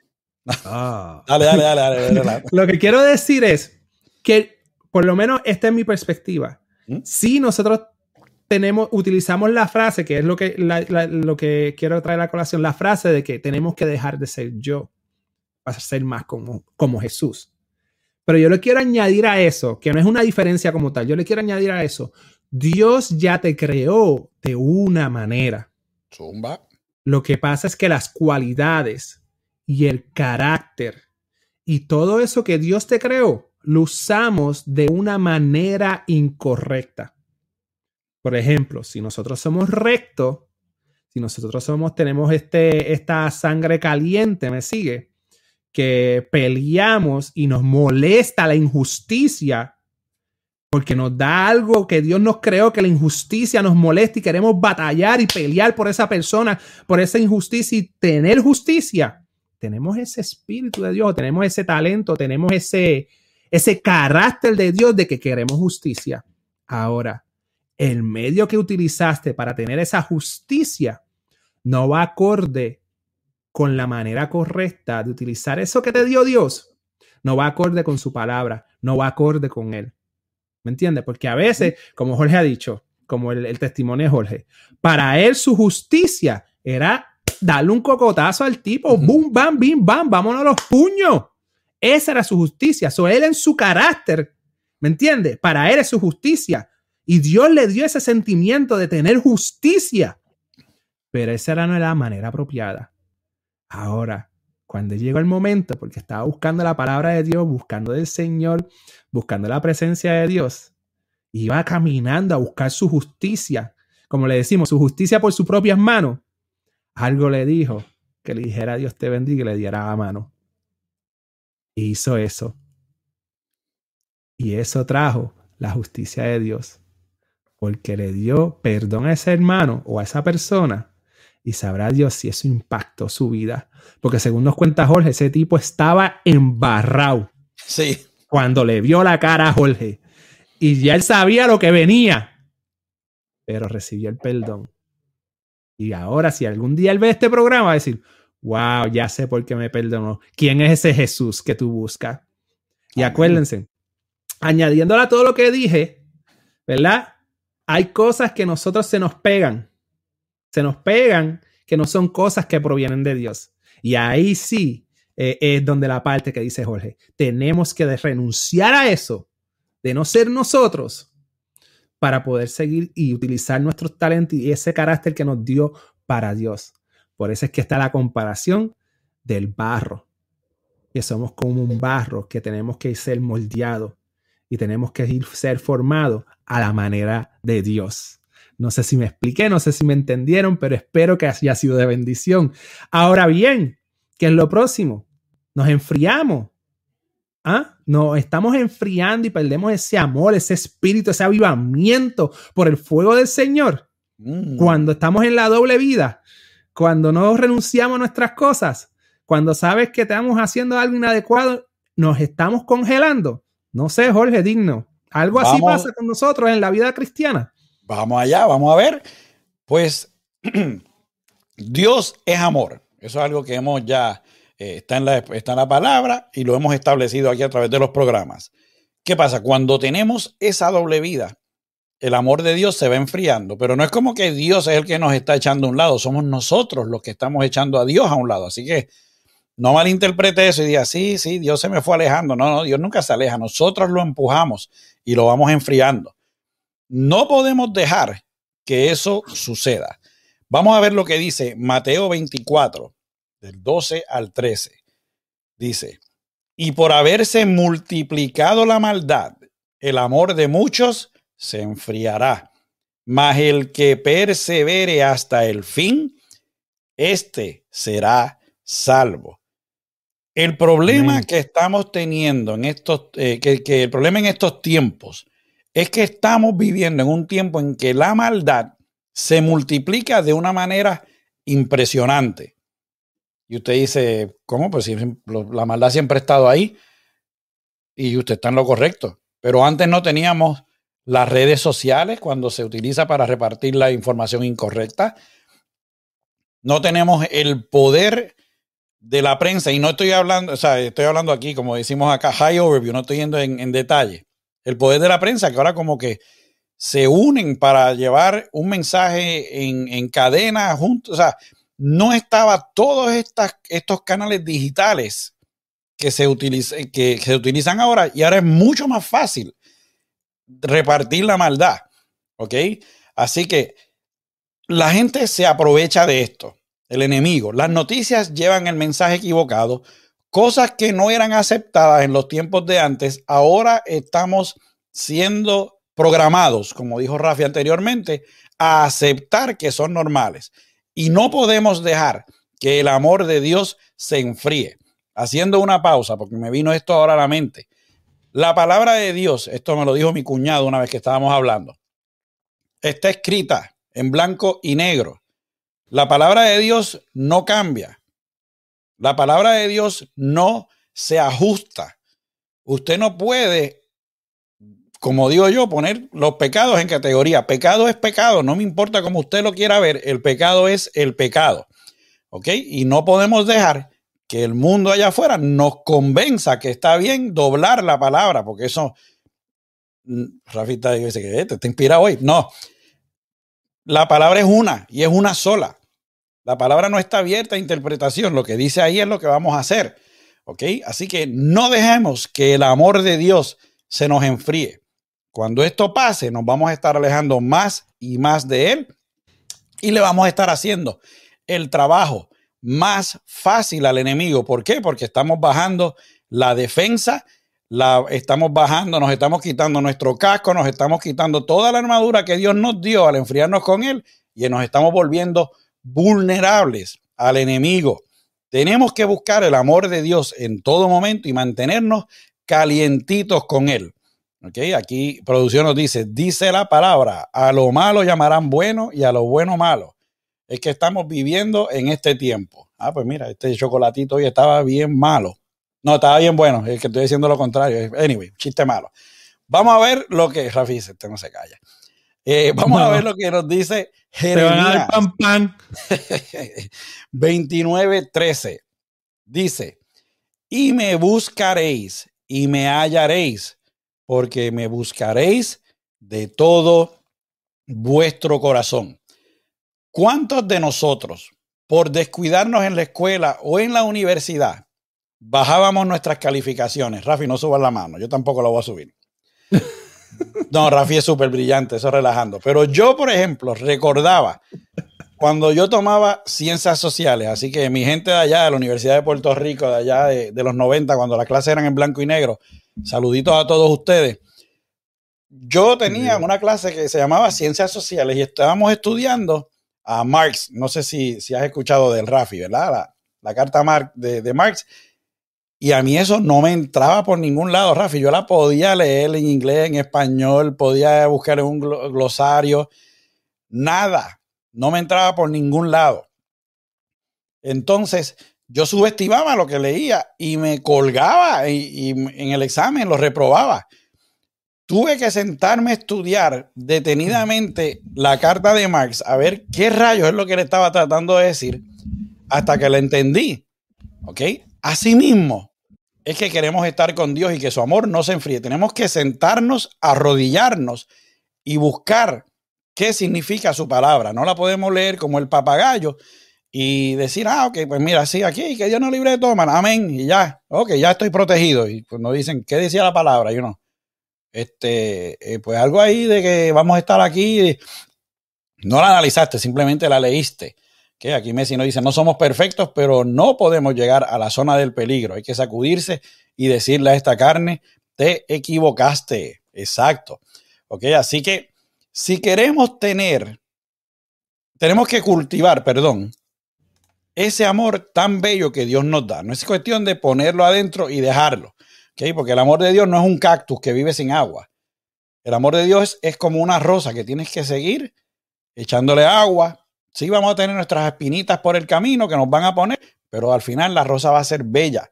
Ah. dale, dale, dale, dale, (laughs) Lo que quiero decir es que, por lo menos, esta es mi perspectiva. ¿Mm? Si nosotros tenemos, utilizamos la frase, que es lo que, lo que quiero traer a la colación, la frase de que tenemos que dejar de ser yo para ser más como, como Jesús. Pero yo le quiero añadir a eso, que no es una diferencia como tal, yo le quiero añadir a eso, Dios ya te creó de una manera. Zumba. Lo que pasa es que las cualidades y el carácter y todo eso que Dios te creó, lo usamos de una manera incorrecta. Por ejemplo, si nosotros somos rectos, si nosotros somos, tenemos este, esta sangre caliente, ¿me sigue? Que peleamos y nos molesta la injusticia, porque nos da algo que Dios nos creó, que la injusticia nos molesta y queremos batallar y pelear por esa persona, por esa injusticia y tener justicia. Tenemos ese espíritu de Dios, tenemos ese talento, tenemos ese, ese carácter de Dios de que queremos justicia. Ahora, el medio que utilizaste para tener esa justicia no va acorde con la manera correcta de utilizar eso que te dio Dios, no va acorde con su palabra, no va acorde con él. ¿Me entiendes? Porque a veces, como Jorge ha dicho, como el, testimonio de Jorge, para él su justicia era darle un cocotazo al tipo, boom, bam, bim, bam, vámonos a los puños. Esa era su justicia. So, él en su carácter, ¿me entiendes? Para él es su justicia. Y Dios le dio ese sentimiento de tener justicia. Pero esa era no la manera apropiada. Ahora, cuando llegó el momento, porque estaba buscando la palabra de Dios, buscando del Señor, buscando la presencia de Dios, iba caminando a buscar su justicia, como le decimos, su justicia por sus propias manos. Algo le dijo que le dijera Dios te bendiga y le diera la mano. Y hizo eso. Y eso trajo la justicia de Dios, porque le dio perdón a ese hermano o a esa persona y sabrá Dios si eso impactó su vida. Porque según nos cuenta Jorge, ese tipo estaba embarrado. Sí. Cuando le vio la cara a Jorge. Y ya él sabía lo que venía. Pero recibió el perdón. Y ahora, si algún día él ve este programa, va a decir, wow, ya sé por qué me perdonó. ¿Quién es ese Jesús que tú buscas? Y acuérdense, añadiéndole a todo lo que dije, ¿verdad? Hay cosas que nosotros se nos pegan. Se nos pegan que no son cosas que provienen de Dios. Y ahí sí eh, es donde la parte que dice Jorge, tenemos que renunciar a eso, de no ser nosotros, para poder seguir y utilizar nuestros talentos y ese carácter que nos dio para Dios. Por eso es que está la comparación del barro, que somos como un barro, que tenemos que ser moldeados y tenemos que ir, ser formados a la manera de Dios. No sé si me expliqué, no sé si me entendieron, pero espero que haya sido de bendición. Ahora bien, ¿qué es lo próximo? Nos enfriamos. ¿Ah? Nos estamos enfriando y perdemos ese amor, ese espíritu, ese avivamiento por el fuego del Señor. Mm. Cuando estamos en la doble vida, cuando no renunciamos a nuestras cosas, cuando sabes que estamos haciendo algo inadecuado, nos estamos congelando. No sé, Jorge, digno. Algo así pasa con nosotros en la vida cristiana. Vamos allá, vamos a ver. Pues (clears throat) Dios es amor. Eso es algo que hemos ya, eh, está, en la, está en la palabra y lo hemos establecido aquí a través de los programas. ¿Qué pasa? Cuando tenemos esa doble vida, el amor de Dios se va enfriando, pero no es como que Dios es el que nos está echando a un lado, somos nosotros los que estamos echando a Dios a un lado. Así que no malinterprete eso y diga, sí, sí, Dios se me fue alejando. No, no, Dios nunca se aleja. Nosotros lo empujamos y lo vamos enfriando. No podemos dejar que eso suceda. Vamos a ver lo que dice Mateo 24, del 12 al 13. Dice, y por haberse multiplicado la maldad, el amor de muchos se enfriará. Mas el que persevere hasta el fin, éste será salvo. El problema que estamos teniendo en estos, eh, que, el problema en estos tiempos es que estamos viviendo en un tiempo en que la maldad se multiplica de una manera impresionante. Y usted dice, ¿cómo? Pues si la maldad siempre ha estado ahí y usted está en lo correcto. Pero antes no teníamos las redes sociales cuando se utiliza para repartir la información incorrecta. No tenemos el poder de la prensa, y no estoy hablando, o sea, estoy hablando aquí, como decimos acá, high overview, no estoy yendo en, detalle. El poder de la prensa, que ahora como que se unen para llevar un mensaje en, cadena juntos, o sea, no estaba todos estos canales digitales que se, que se utilizan ahora y ahora es mucho más fácil repartir la maldad, ¿ok? Así que la gente se aprovecha de esto el enemigo. Las noticias llevan el mensaje equivocado. Cosas que no eran aceptadas en los tiempos de antes, ahora estamos siendo programados, como dijo Rafi anteriormente, a aceptar que son normales. Y no podemos dejar que el amor de Dios se enfríe. Haciendo una pausa, porque me vino esto ahora a la mente. La palabra de Dios, esto me lo dijo mi cuñado una vez que estábamos hablando, está escrita en blanco y negro la palabra de Dios no cambia. La palabra de Dios no se ajusta. Usted no puede, como digo yo, poner los pecados en categoría. Pecado es pecado, no me importa cómo usted lo quiera ver, el pecado es el pecado. ¿Ok? Y no podemos dejar que el mundo allá afuera nos convenza que está bien doblar la palabra, porque eso, mm, Rafita dice que eh, te, te inspira hoy. No, la palabra es una y es una sola. La palabra no está abierta a interpretación. Lo que dice ahí es lo que vamos a hacer. ¿Ok? Así que no dejemos que el amor de Dios se nos enfríe. Cuando esto pase, nos vamos a estar alejando más y más de Él y le vamos a estar haciendo el trabajo más fácil al enemigo. ¿Por qué? Porque estamos bajando la defensa, la estamos bajando, nos estamos quitando nuestro casco, nos estamos quitando toda la armadura que Dios nos dio al enfriarnos con Él y nos estamos volviendo vulnerables al enemigo. Tenemos que buscar el amor de Dios en todo momento y mantenernos calientitos con Él. Okay, aquí producción nos dice, dice la palabra, a lo malo llamarán bueno y a lo bueno malo. Es que estamos viviendo en este tiempo. Ah, pues mira, este chocolatito hoy estaba bien malo. No, estaba bien bueno, es que estoy diciendo lo contrario. Anyway, chiste malo. Vamos a ver lo que, Rafi, este no se calla. Eh, vamos a ver lo que nos dice Jeremías. pan, pan. (laughs) 29:13. Dice, y me buscaréis y me hallaréis porque me buscaréis de todo vuestro corazón. ¿Cuántos de nosotros, por descuidarnos en la escuela o en la universidad, bajábamos nuestras calificaciones? Rafi, no subas la mano, yo tampoco la voy a subir. (laughs) No, Rafi es súper brillante, eso relajando. Pero yo, por ejemplo, recordaba cuando yo tomaba ciencias sociales, así que mi gente de allá, de la Universidad de Puerto Rico, de allá de, de los 90, cuando las clases eran en blanco y negro, Saluditos a todos ustedes. Yo tenía una clase que se llamaba Ciencias Sociales y estábamos estudiando a Marx. No sé si, si has escuchado del Rafi, ¿verdad? La, carta de, Marx. Y a mí eso no me entraba por ningún lado, Rafi. Yo la podía leer en inglés, en español, podía buscar en un glosario. Nada. No me entraba por ningún lado. Entonces, yo subestimaba lo que leía y me colgaba y, en el examen lo reprobaba. Tuve que sentarme a estudiar detenidamente la carta de Marx, a ver qué rayos es lo que le estaba tratando de decir, hasta que la entendí. ¿Ok? Asimismo, es que queremos estar con Dios y que su amor no se enfríe. Tenemos que sentarnos, arrodillarnos y buscar qué significa su palabra. No la podemos leer como el papagayo, y decir, ah, ok, pues mira, sí, aquí, que Dios nos libre de todo, amén, y ya, ok, ya estoy protegido. Y cuando dicen, ¿qué decía la palabra? Yo no. Este, eh, pues algo ahí de que vamos a estar aquí, no la analizaste, simplemente la leíste. Que aquí Messi nos dice, no somos perfectos, pero no podemos llegar a la zona del peligro. Hay que sacudirse y decirle a esta carne, te equivocaste. Exacto. Ok, así que si queremos tener, tenemos que cultivar, perdón, ese amor tan bello que Dios nos da. No es cuestión de ponerlo adentro y dejarlo, ¿okay? porque el amor de Dios no es un cactus que vive sin agua. El amor de Dios es, como una rosa que tienes que seguir echándole agua. Sí, vamos a tener nuestras espinitas por el camino que nos van a poner, pero al final la rosa va a ser bella.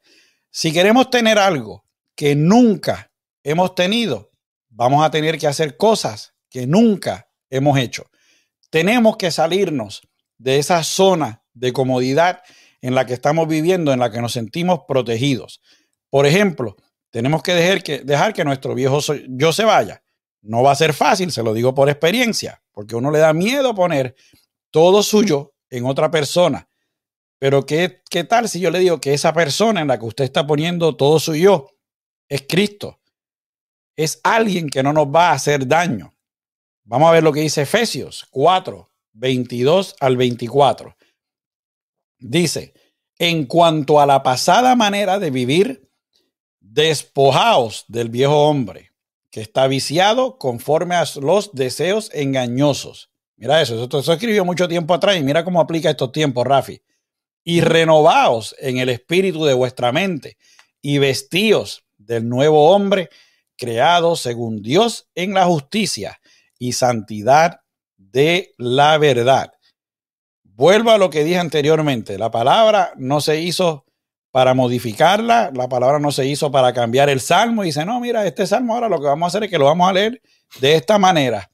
Si queremos tener algo que nunca hemos tenido, vamos a tener que hacer cosas que nunca hemos hecho. Tenemos que salirnos de esa zona de comodidad en la que estamos viviendo, en la que nos sentimos protegidos. Por ejemplo, tenemos que dejar que, dejar que nuestro viejo yo se vaya. No va a ser fácil, se lo digo por experiencia, porque uno le da miedo poner todo suyo en otra persona. Pero ¿qué, ¿qué tal si yo le digo que esa persona en la que usted está poniendo todo suyo es Cristo? Es alguien que no nos va a hacer daño. Vamos a ver lo que dice Efesios 4, 22 al 24. Dice, en cuanto a la pasada manera de vivir, despojaos del viejo hombre, que está viciado conforme a los deseos engañosos. Mira eso, eso, escribió mucho tiempo atrás y mira cómo aplica estos tiempos, Rafi. Y renovaos en el espíritu de vuestra mente y vestíos del nuevo hombre creado según Dios en la justicia y santidad de la verdad. Vuelvo a lo que dije anteriormente. La palabra no se hizo para modificarla, la palabra no se hizo para cambiar el salmo. Y dice, no, mira, este salmo ahora lo que vamos a hacer es que lo vamos a leer de esta manera.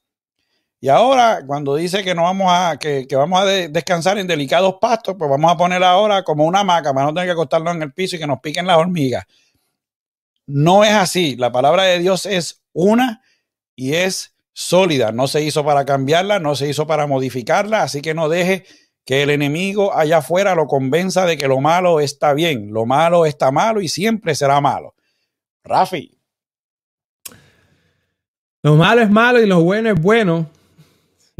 Y ahora, cuando dice que no vamos a, que, vamos a descansar en delicados pastos, pues vamos a poner ahora como una hamaca para no tener que acostarnos en el piso y que nos piquen las hormigas. No es así. La palabra de Dios es una y es sólida. No se hizo para cambiarla, no se hizo para modificarla, así que no deje que el enemigo allá afuera lo convenza de que lo malo está bien, lo malo está malo y siempre será malo. Rafi. Lo malo es malo y lo bueno es bueno.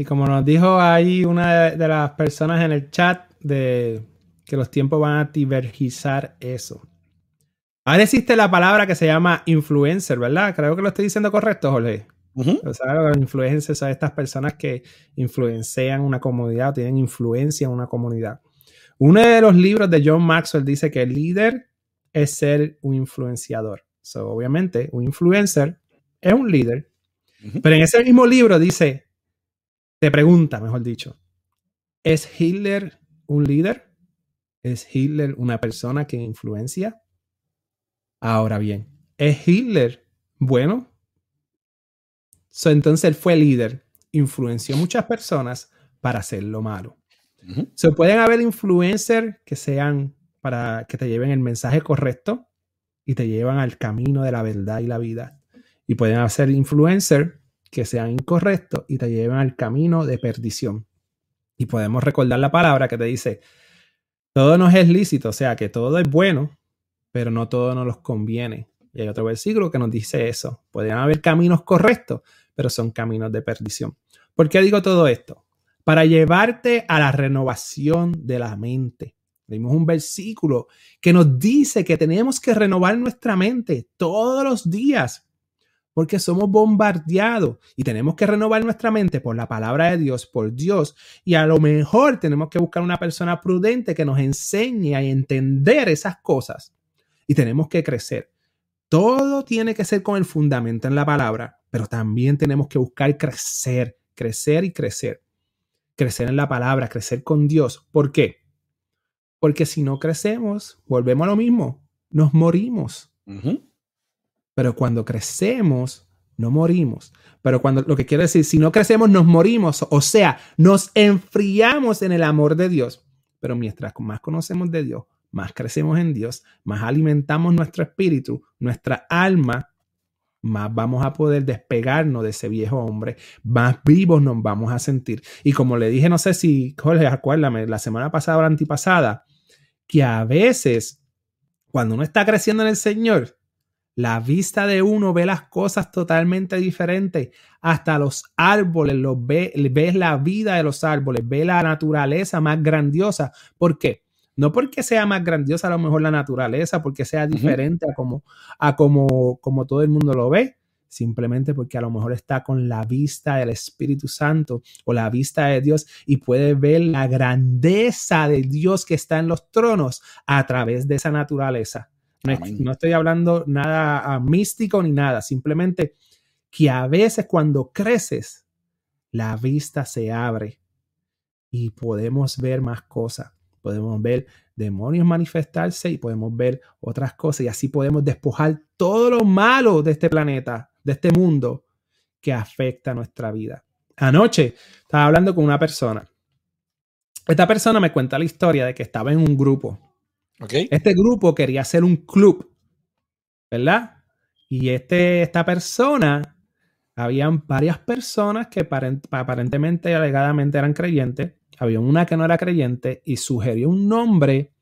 Y como nos dijo ahí una de las personas en el chat, de que los tiempos van a divergizar eso. Ahora existe la palabra que se llama influencer, ¿verdad? Creo que lo estoy diciendo correcto, Jorge. los influencers son estas personas que influencian una comunidad o tienen influencia en una comunidad. Uno de los libros de John Maxwell dice que el líder es ser un influenciador. So, obviamente, un influencer es un líder. Pero en ese mismo libro dice, te pregunta, mejor dicho, ¿es Hitler un líder? ¿Es Hitler una persona que influencia? Ahora bien, ¿es Hitler bueno? entonces él fue líder, influenció a muchas personas para hacer lo malo. Se pueden haber influencers que sean para que te lleven el mensaje correcto y te llevan al camino de la verdad y la vida. Y pueden hacer influencers que sean incorrectos y te lleven al camino de perdición. Y podemos recordar la palabra que te dice, todo nos es lícito, o sea que todo es bueno, pero no todo nos conviene. Y hay otro versículo que nos dice eso. Pueden haber caminos correctos, pero son caminos de perdición. ¿Por qué digo todo esto? Para llevarte a la renovación de la mente. Vimos un versículo que nos dice que tenemos que renovar nuestra mente todos los días porque somos bombardeados y tenemos que renovar nuestra mente por la palabra de Dios, por Dios, y a lo mejor tenemos que buscar una persona prudente que nos enseñe a entender esas cosas y tenemos que crecer. Todo tiene que ser con el fundamento en la palabra, pero también tenemos que buscar crecer, crecer y crecer. Crecer en la palabra, crecer con Dios. ¿Por qué? Porque si no crecemos, volvemos a lo mismo, nos morimos. Pero cuando crecemos, no morimos. Pero cuando lo que quiero decir, si no crecemos, nos morimos. O sea, nos enfriamos en el amor de Dios. Pero mientras más conocemos de Dios, más crecemos en Dios, más alimentamos nuestro espíritu, nuestra alma, más vamos a poder despegarnos de ese viejo hombre, más vivos nos vamos a sentir. Y como le dije, no sé si, Jorge, acuérdame, la semana pasada o la antipasada, que a veces, cuando uno está creciendo en el Señor, la vista de uno ve las cosas totalmente diferentes. Hasta los árboles, los ve, ves la vida de los árboles, ve la naturaleza más grandiosa. ¿Por qué? No porque sea más grandiosa a lo mejor la naturaleza, porque sea diferente a como, a como, como todo el mundo lo ve, simplemente porque a lo mejor está con la vista del Espíritu Santo o la vista de Dios y puede ver la grandeza de Dios que está en los tronos a través de esa naturaleza. No, estoy hablando nada ah, místico ni nada, simplemente que a veces cuando creces, la vista se abre y podemos ver más cosas. Podemos ver demonios manifestarse y podemos ver otras cosas y así podemos despojar todo lo malo de este planeta, de este mundo que afecta nuestra vida. Anoche estaba hablando con una persona. Esta persona me cuenta la historia de que estaba en un grupo este grupo quería hacer un club, ¿verdad? Y este, esta persona, habían varias personas que aparentemente, alegadamente eran creyentes, había una que no era creyente y sugirió un nombre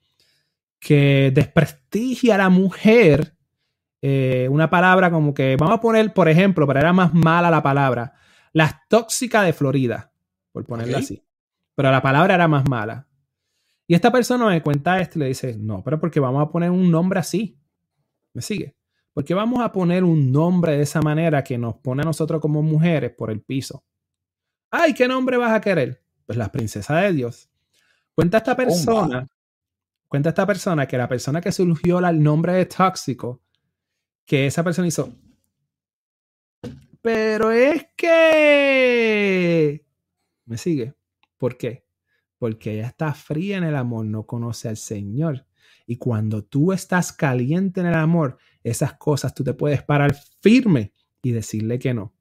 que desprestigia a la mujer, eh, una palabra como que, vamos a poner, por ejemplo, pero era más mala la palabra, las tóxicas de Florida, por ponerlo así. Pero la palabra era más mala. Y esta persona me cuenta esto y le dice, no, pero porque vamos a poner un nombre así. ¿Me sigue? Porque vamos a poner un nombre de esa manera que nos pone a nosotros como mujeres por el piso. Ay, ¿qué nombre vas a querer? Pues la princesa de Dios. Cuenta esta persona, cuenta esta persona que la persona que surgió el nombre de tóxico, que esa persona hizo. Pero es que... ¿Me sigue? ¿Por qué? Porque ella está fría en el amor, no conoce al Señor. Y cuando tú estás caliente en el amor, esas cosas tú te puedes parar firme y decirle que no.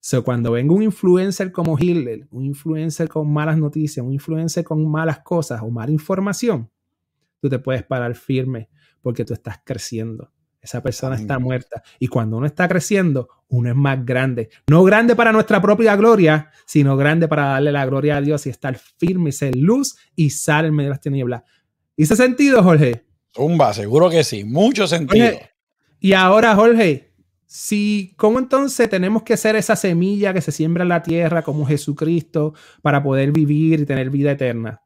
So, cuando venga un influencer como Hitler, un influencer con malas noticias, un influencer con malas cosas o mala información, tú te puedes parar firme porque tú estás creciendo. Esa persona está muerta. Y cuando uno está creciendo, uno es más grande. No grande para nuestra propia gloria, sino grande para darle la gloria a Dios y estar firme y ser luz y sal en medio de las tinieblas. ¿Hice sentido, Jorge? Zumba, seguro que sí. Mucho sentido. y ahora, Jorge, si, ¿cómo entonces tenemos que ser esa semilla que se siembra en la tierra como Jesucristo para poder vivir y tener vida eterna?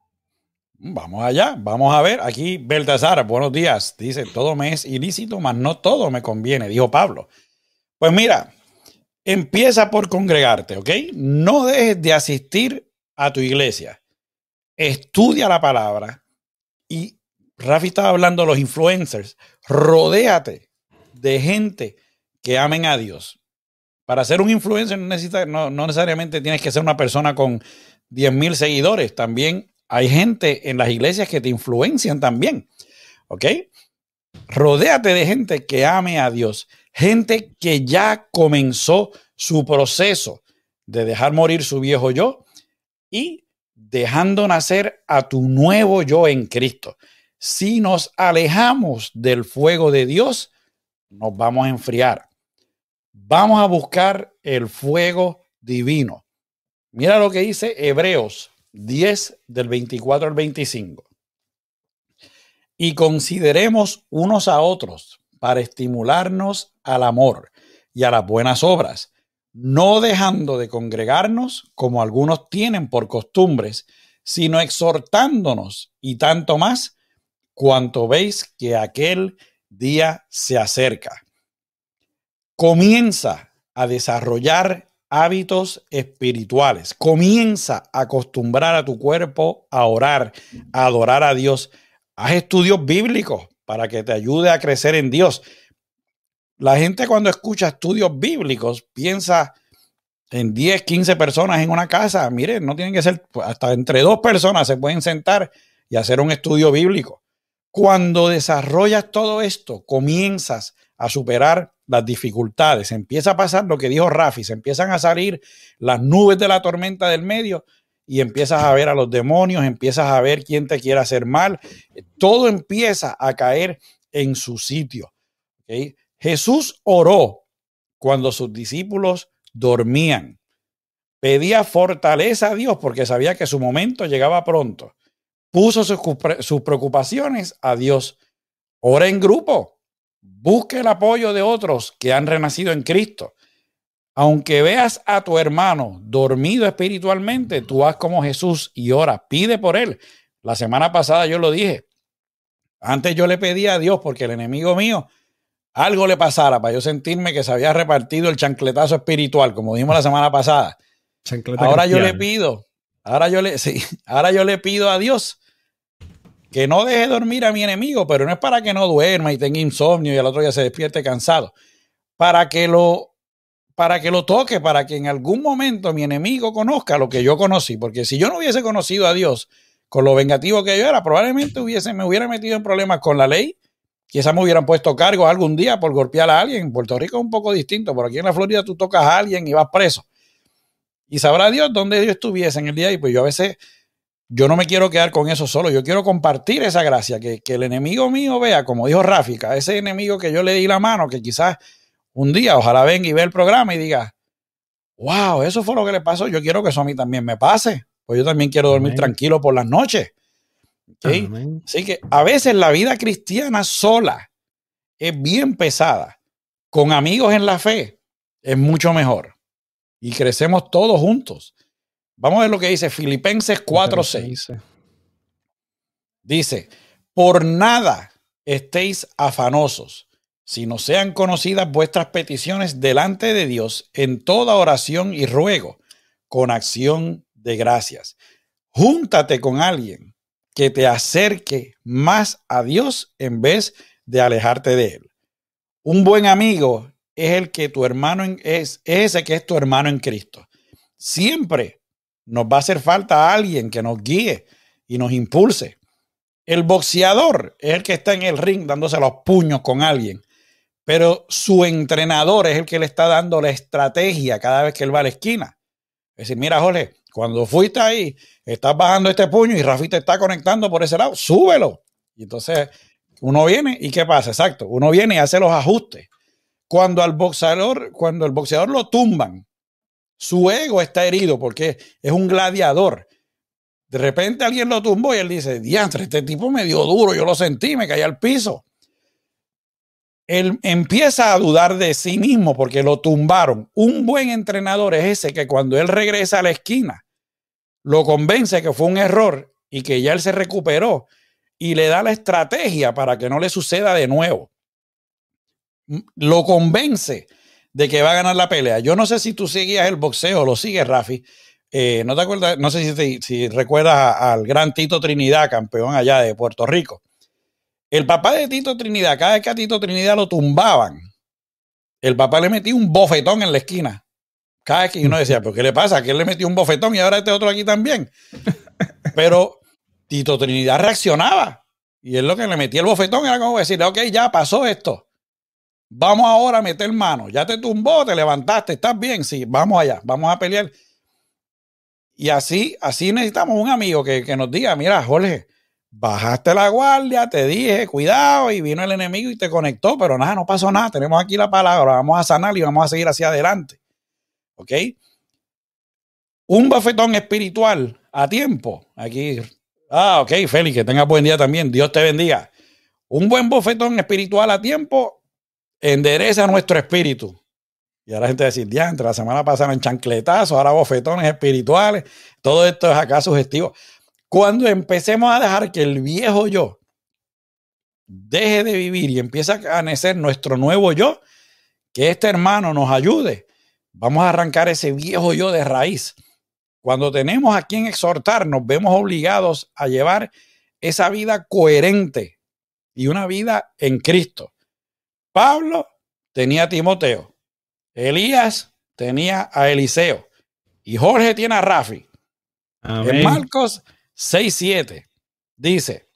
Vamos allá, vamos a ver. Aquí Beltasar, buenos días. Dice, todo me es ilícito, mas no todo me conviene, dijo Pablo. Pues mira, empieza por congregarte, ¿ok? No dejes de asistir a tu iglesia. Estudia la palabra. Y Rafi estaba hablando de los influencers. Rodéate de gente que amen a Dios. Para ser un influencer no, necesita, no, no necesariamente tienes que ser una persona con 10 mil seguidores. También hay gente en las iglesias que te influencian también. ¿Ok? Rodéate de gente que ame a Dios. Gente que ya comenzó su proceso de dejar morir su viejo yo y dejando nacer a tu nuevo yo en Cristo. Si nos alejamos del fuego de Dios, nos vamos a enfriar. Vamos a buscar el fuego divino. Mira lo que dice Hebreos 10 del 24 al 25. Y consideremos unos a otros para estimularnos al amor y a las buenas obras, no dejando de congregarnos como algunos tienen por costumbres, sino exhortándonos y tanto más cuanto veis que aquel día se acerca. Comienza a desarrollar hábitos espirituales. Comienza a acostumbrar a tu cuerpo a orar, a adorar a Dios. Haz estudios bíblicos para que te ayude a crecer en Dios. La gente cuando escucha estudios bíblicos piensa en 10, 15 personas en una casa. Miren, no tienen que ser, hasta entre dos personas se pueden sentar y hacer un estudio bíblico. Cuando desarrollas todo esto, comienzas a superar las dificultades, empieza a pasar lo que dijo Rafi, se empiezan a salir las nubes de la tormenta del medio y empiezas a ver a los demonios, empiezas a ver quién te quiere hacer mal, todo empieza a caer en su sitio. Jesús oró cuando sus discípulos dormían. Pedía fortaleza a Dios porque sabía que su momento llegaba pronto. Puso sus, sus preocupaciones a Dios. Ora en grupo. Busque el apoyo de otros que han renacido en Cristo. Aunque veas a tu hermano dormido espiritualmente, tú haz como Jesús y ora, pide por él. La semana pasada yo lo dije. Antes yo le pedía a Dios porque el enemigo mío algo le pasara para yo sentirme que se había repartido el chancletazo espiritual, como dijimos la semana pasada. ahora yo le pido, ahora yo le, (laughs) sí, ahora yo le pido a Dios que no deje dormir a mi enemigo, pero no es para que no duerma y tenga insomnio y al otro día se despierte cansado, para que lo para que lo toque, para que en algún momento mi enemigo conozca lo que yo conocí, porque si yo no hubiese conocido a Dios con lo vengativo que yo era, probablemente hubiese, me hubiera metido en problemas con la ley, quizás me hubieran puesto cargo algún día por golpear a alguien. En Puerto Rico es un poco distinto, pero aquí en la Florida tú tocas a alguien y vas preso. Y sabrá Dios dónde yo estuviese en el día y pues yo a veces yo no me quiero quedar con eso solo, yo quiero compartir esa gracia, que, el enemigo mío vea, como dijo Ráfica, ese enemigo que yo le di la mano, que quizás un día ojalá venga y vea el programa y diga, wow, eso fue lo que le pasó, yo quiero que eso a mí también me pase, pues yo también quiero dormir tranquilo por las noches. Así que a veces la vida cristiana sola es bien pesada, con amigos en la fe es mucho mejor. Y crecemos todos juntos. Vamos a ver lo que dice Filipenses 4:6. Dice, por nada estéis afanosos, sino sean conocidas vuestras peticiones delante de Dios en toda oración y ruego, con acción de gracias. Júntate con alguien que te acerque más a Dios en vez de alejarte de Él. Un buen amigo es el que tu hermano es, es ese que es tu hermano en Cristo. Siempre nos va a hacer falta alguien que nos guíe y nos impulse. El boxeador es el que está en el ring dándose los puños con alguien, pero su entrenador es el que le está dando la estrategia cada vez que él va a la esquina. Es decir, mira, Jorge, cuando fuiste ahí, estás bajando este puño y Rafi te está conectando por ese lado, súbelo. Y entonces uno viene y ¿qué pasa? Exacto, uno viene y hace los ajustes. Cuando al boxeador, cuando el boxeador lo tumban, su ego está herido porque es un gladiador. De repente alguien lo tumbó y él dice, diantre, este tipo me dio duro, yo lo sentí, me caí al piso. él empieza a dudar de sí mismo porque lo tumbaron. Un buen entrenador es ese que cuando él regresa a la esquina, lo convence que fue un error y que ya él se recuperó y le da la estrategia para que no le suceda de nuevo. Lo convence de que va a ganar la pelea. Yo no sé si tú seguías el boxeo, lo sigues, Rafi. Eh, no te acuerdas, no sé si, si recuerdas al gran Tito Trinidad, campeón allá de Puerto Rico el papá de Tito Trinidad, cada vez que a Tito Trinidad lo tumbaban, el papá le metía un bofetón en la esquina. Cada vez que uno decía, ¿pero qué le pasa? Que él le metió un bofetón y ahora este otro aquí también. (laughs) Pero Tito Trinidad reaccionaba. Y él lo que le metía el bofetón era como decirle, ok, ya pasó esto. Vamos ahora a meter mano. Ya te tumbó, te levantaste, estás bien. Sí, vamos allá, vamos a pelear. Y así, así necesitamos un amigo que, que nos diga, mira, Jorge, bajaste la guardia, te dije, cuidado, y vino el enemigo y te conectó, pero nada, no pasó nada, tenemos aquí la palabra, vamos a sanar y vamos a seguir hacia adelante. ¿Ok? Un bofetón espiritual a tiempo. Aquí, ah, ok, Félix, que tengas buen día también, Dios te bendiga. Un buen bofetón espiritual a tiempo endereza nuestro espíritu. Y ahora la gente dice, diantre, la semana pasada en chancletazos, ahora bofetones espirituales. Todo esto es acá sugestivo. Cuando empecemos a dejar que el viejo yo deje de vivir y empiece a nacer nuestro nuevo yo, que este hermano nos ayude, vamos a arrancar ese viejo yo de raíz. Cuando tenemos a quien exhortar, nos vemos obligados a llevar esa vida coherente y una vida en Cristo. Pablo tenía a Timoteo, Elías tenía a Eliseo y Jorge tiene a Rafi. En Marcos 6.7 dice,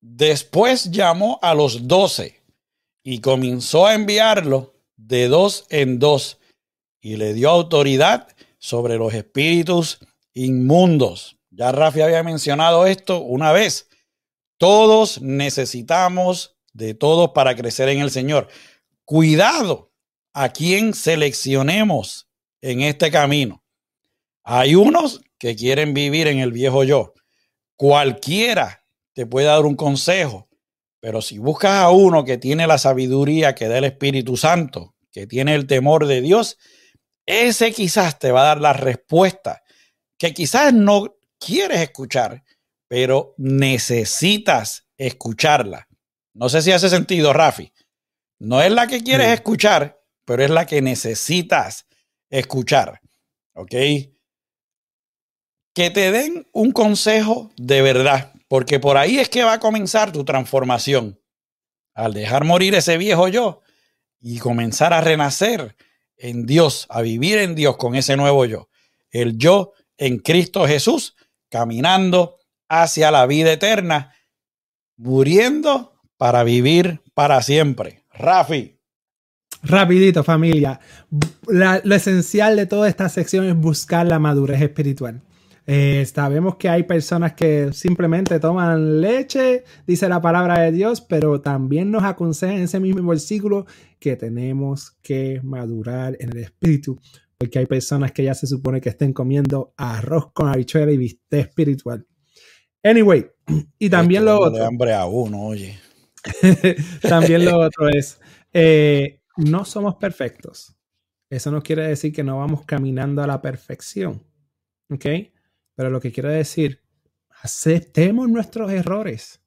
después llamó a los doce y comenzó a enviarlo de dos en dos y le dio autoridad sobre los espíritus inmundos. Ya Rafi había mencionado esto una vez. Todos necesitamos de todos para crecer en el Señor. Cuidado a quien seleccionemos en este camino. Hay unos que quieren vivir en el viejo yo. Cualquiera te puede dar un consejo, pero si buscas a uno que tiene la sabiduría que da el Espíritu Santo, que tiene el temor de Dios, ese quizás te va a dar la respuesta que quizás no quieres escuchar, pero necesitas escucharla. No sé si hace sentido, Rafi. No es la que quieres escuchar, pero es la que necesitas escuchar. ¿Ok? que te den un consejo de verdad, porque por ahí es que va a comenzar tu transformación. Al dejar morir ese viejo yo y comenzar a renacer en Dios, a vivir en Dios con ese nuevo yo. El yo en Cristo Jesús, caminando hacia la vida eterna, muriendo para vivir para siempre. Rafi. Rapidito, familia. lo esencial de toda esta sección es buscar la madurez espiritual. Eh, sabemos que hay personas que simplemente toman leche, dice la palabra de Dios, pero también nos aconseja en ese mismo versículo que tenemos que madurar en el espíritu, porque hay personas que ya se supone que estén comiendo arroz con habichuela y bistec espiritual. Anyway, y también lo otro. hambre a uno, oye. (laughs) también lo (laughs) otro es, eh, no somos perfectos. Eso no quiere decir que no vamos caminando a la perfección. ¿Ok? Pero lo que quiero decir, aceptemos nuestros errores.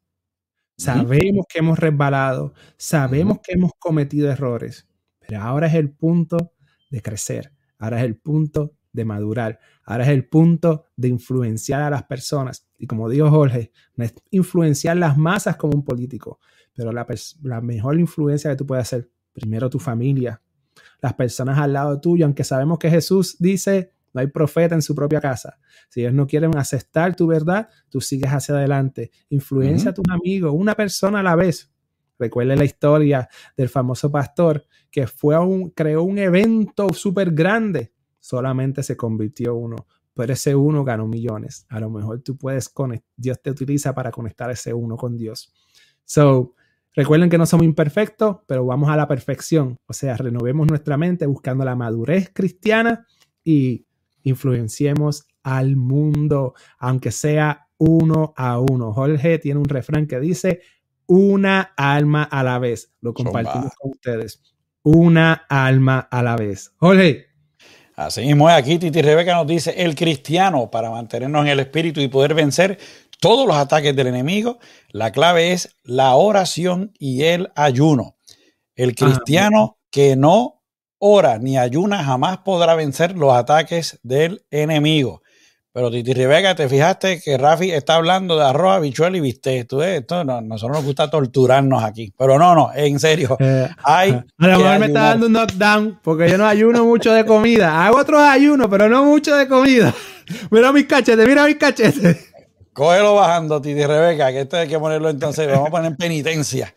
Sabemos que hemos resbalado, sabemos que hemos cometido errores, pero ahora es el punto de crecer, ahora es el punto de madurar, ahora es el punto de influenciar a las personas. Y como dijo Jorge, no es influenciar las masas como un político, pero la, la mejor influencia que tú puedes hacer, primero tu familia, las personas al lado tuyo, aunque sabemos que Jesús dice, no hay profeta en su propia casa. Si ellos no quieren aceptar tu verdad, tú sigues hacia adelante. Influencia a tus amigos, una persona a la vez. Recuerde la historia del famoso pastor que fue un, creó un evento súper grande. Solamente se convirtió uno. Pero ese uno ganó millones. A lo mejor tú puedes conectar. Dios te utiliza para conectar ese uno con Dios. So, recuerden que no somos imperfectos, pero vamos a la perfección. O sea, renovemos nuestra mente buscando la madurez cristiana y influenciemos al mundo, aunque sea uno a uno. Jorge tiene un refrán que dice, una alma a la vez. Lo compartimos con ustedes. Una alma a la vez. Jorge. Así mismo es aquí, Titi Rebeca nos dice, el cristiano, para mantenernos en el espíritu y poder vencer todos los ataques del enemigo, la clave es la oración y el ayuno. El ah, cristiano que no ora ni ayuna jamás podrá vencer los ataques del enemigo. Pero Titi Rebeca, te fijaste que Rafi está hablando de arroz, habichuel y bistec. Tú esto no, nosotros nos gusta torturarnos aquí. Pero no, no, en serio. Eh, hay a lo mejor me está dando un knockdown porque yo no ayuno mucho de comida. Hago otros ayunos, pero no mucho de comida. (laughs) Mira mis cachetes, mira mis cachetes. Cógelo bajando, Titi Rebeca, que esto hay que ponerlo entonces. Vamos a poner en penitencia.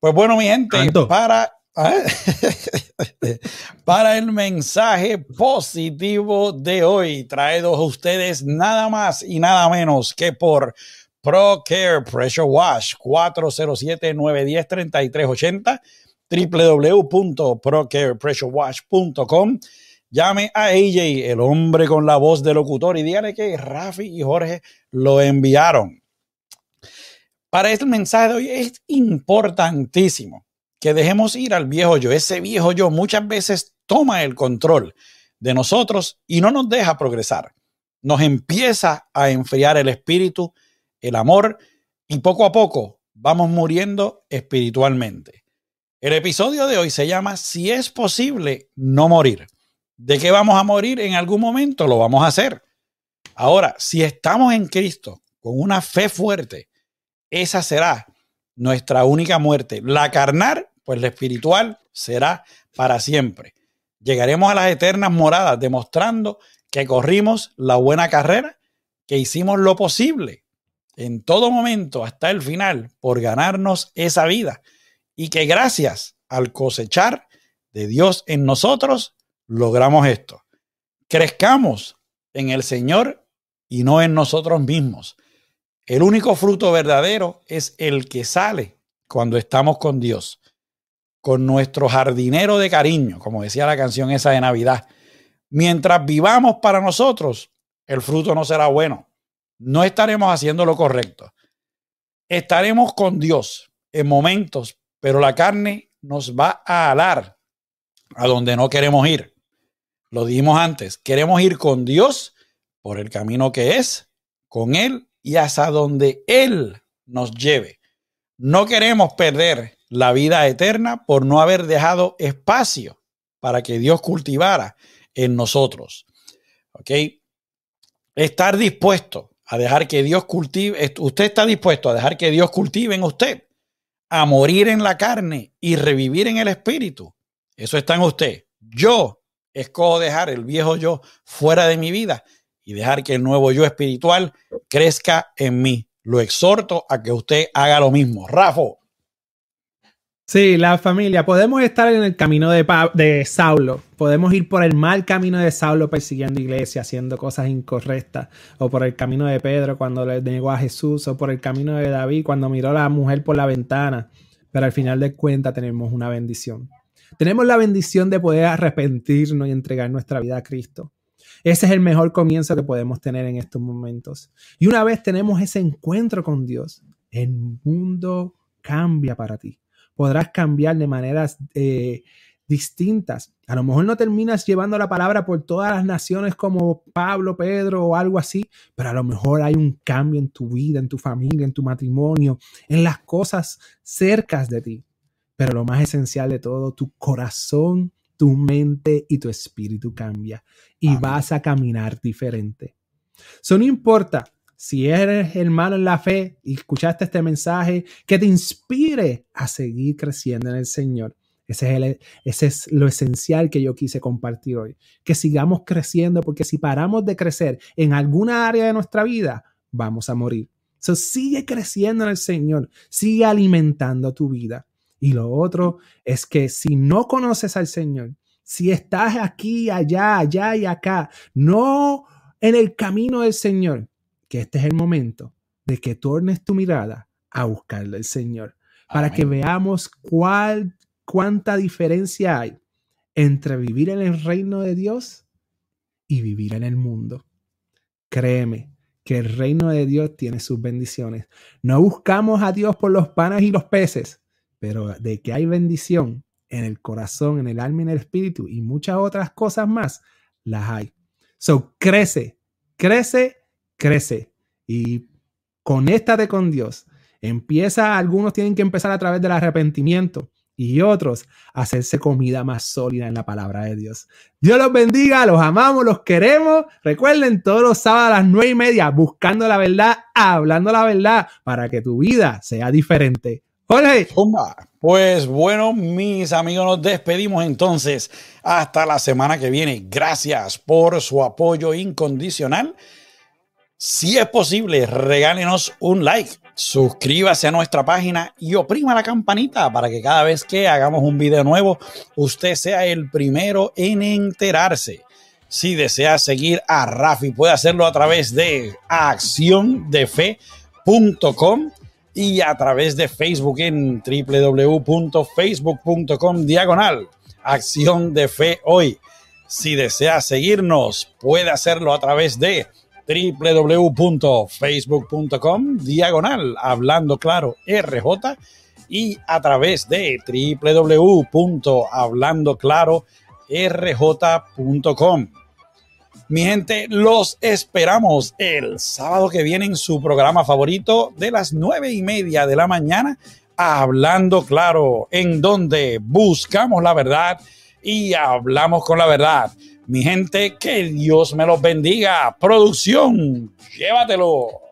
Pues bueno, mi gente, para (laughs) (laughs) Para el mensaje positivo de hoy, traído a ustedes nada más y nada menos que por ProCare Pressure Wash 407-910-3380 www.procarepressurewash.com Llame a AJ, el hombre con la voz de locutor, y dígale que Rafi y Jorge lo enviaron. Para este mensaje de hoy es importantísimo que dejemos ir al viejo yo. Ese viejo yo muchas veces toma el control de nosotros y no nos deja progresar. Nos empieza a enfriar el espíritu, el amor y poco a poco vamos muriendo espiritualmente. El episodio de hoy se llama Si es posible no morir. ¿De qué vamos a morir en algún momento? Lo vamos a hacer. Ahora, si estamos en Cristo con una fe fuerte, esa será nuestra única muerte. La carnal, pues la espiritual será para siempre. Llegaremos a las eternas moradas demostrando que corrimos la buena carrera, que hicimos lo posible en todo momento hasta el final por ganarnos esa vida y que gracias al cosechar de Dios en nosotros logramos esto. Crezcamos en el Señor y no en nosotros mismos. El único fruto verdadero es el que sale cuando estamos con Dios, con nuestro jardinero de cariño, como decía la canción esa de Navidad. Mientras vivamos para nosotros, el fruto no será bueno. No estaremos haciendo lo correcto. Estaremos con Dios en momentos, pero la carne nos va a alar a donde no queremos ir. Lo dijimos antes, queremos ir con Dios por el camino que es, con Él y hasta donde Él nos lleve. No queremos perder la vida eterna por no haber dejado espacio para que Dios cultivara en nosotros. ¿Ok? Estar dispuesto a dejar que Dios cultive, usted está dispuesto a dejar que Dios cultive en usted, a morir en la carne y revivir en el espíritu. Eso está en usted. Yo escojo dejar el viejo yo fuera de mi vida y dejar que el nuevo yo espiritual crezca en mí. Lo exhorto a que usted haga lo mismo. Rafa. Sí, la familia, podemos estar en el camino de, de, Saulo, podemos ir por el mal camino de Saulo persiguiendo iglesia, haciendo cosas incorrectas, o por el camino de Pedro cuando le negó a Jesús, o por el camino de David cuando miró a la mujer por la ventana, pero al final de cuentas tenemos una bendición. Tenemos la bendición de poder arrepentirnos y entregar nuestra vida a Cristo. Ese es el mejor comienzo que podemos tener en estos momentos. Y una vez tenemos ese encuentro con Dios, el mundo cambia para ti. Podrás cambiar de maneras eh, distintas. A lo mejor no terminas llevando la palabra por todas las naciones como Pablo, Pedro o algo así, pero a lo mejor hay un cambio en tu vida, en tu familia, en tu matrimonio, en las cosas cercas de ti. Pero lo más esencial de todo, tu corazón tu mente y tu espíritu cambia y vas a caminar diferente. Eso no importa si eres hermano en la fe y escuchaste este mensaje que te inspire a seguir creciendo en el Señor. Ese es, el, ese es lo esencial que yo quise compartir hoy. Que sigamos creciendo porque si paramos de crecer en alguna área de nuestra vida, vamos a morir. So, sigue creciendo en el Señor, sigue alimentando tu vida. Y lo otro es que si no conoces al Señor, si estás aquí, allá, allá y acá, no en el camino del Señor, que este es el momento de que tornes tu mirada a buscarle al Señor, para que veamos cuál, cuánta diferencia hay entre vivir en el reino de Dios y vivir en el mundo. Créeme que el reino de Dios tiene sus bendiciones. No buscamos a Dios por los panes y los peces, pero de que hay bendición en el corazón, en el alma y en el espíritu y muchas otras cosas más, las hay. So, crece, crece, crece y conéctate con Dios. Empieza, algunos tienen que empezar a través del arrepentimiento y otros hacerse comida más sólida en la palabra de Dios. Dios los bendiga, los amamos, los queremos. Recuerden todos los sábados a las nueve y media, buscando la verdad, hablando la verdad, para que tu vida sea diferente. ¡Hola! Pues bueno, mis amigos, nos despedimos entonces hasta la semana que viene. Gracias por su apoyo incondicional. Si es posible, regálenos un like suscríbase a nuestra página y oprima la campanita para que cada vez que hagamos un video nuevo, usted sea el primero en enterarse. Si desea seguir a Rafi, puede hacerlo a través de acciondefe.com y a través de Facebook en www.facebook.com diagonal acción de fe hoy. Si desea seguirnos, puede hacerlo a través de www.facebook.com diagonal hablando claro RJ y a través de www.hablandoclarorj.com. Mi gente, los esperamos el sábado que viene en su programa favorito de las nueve y media de la mañana, Hablando Claro, en donde buscamos la verdad y hablamos con la verdad. Mi gente, que Dios me los bendiga. Producción, llévatelo.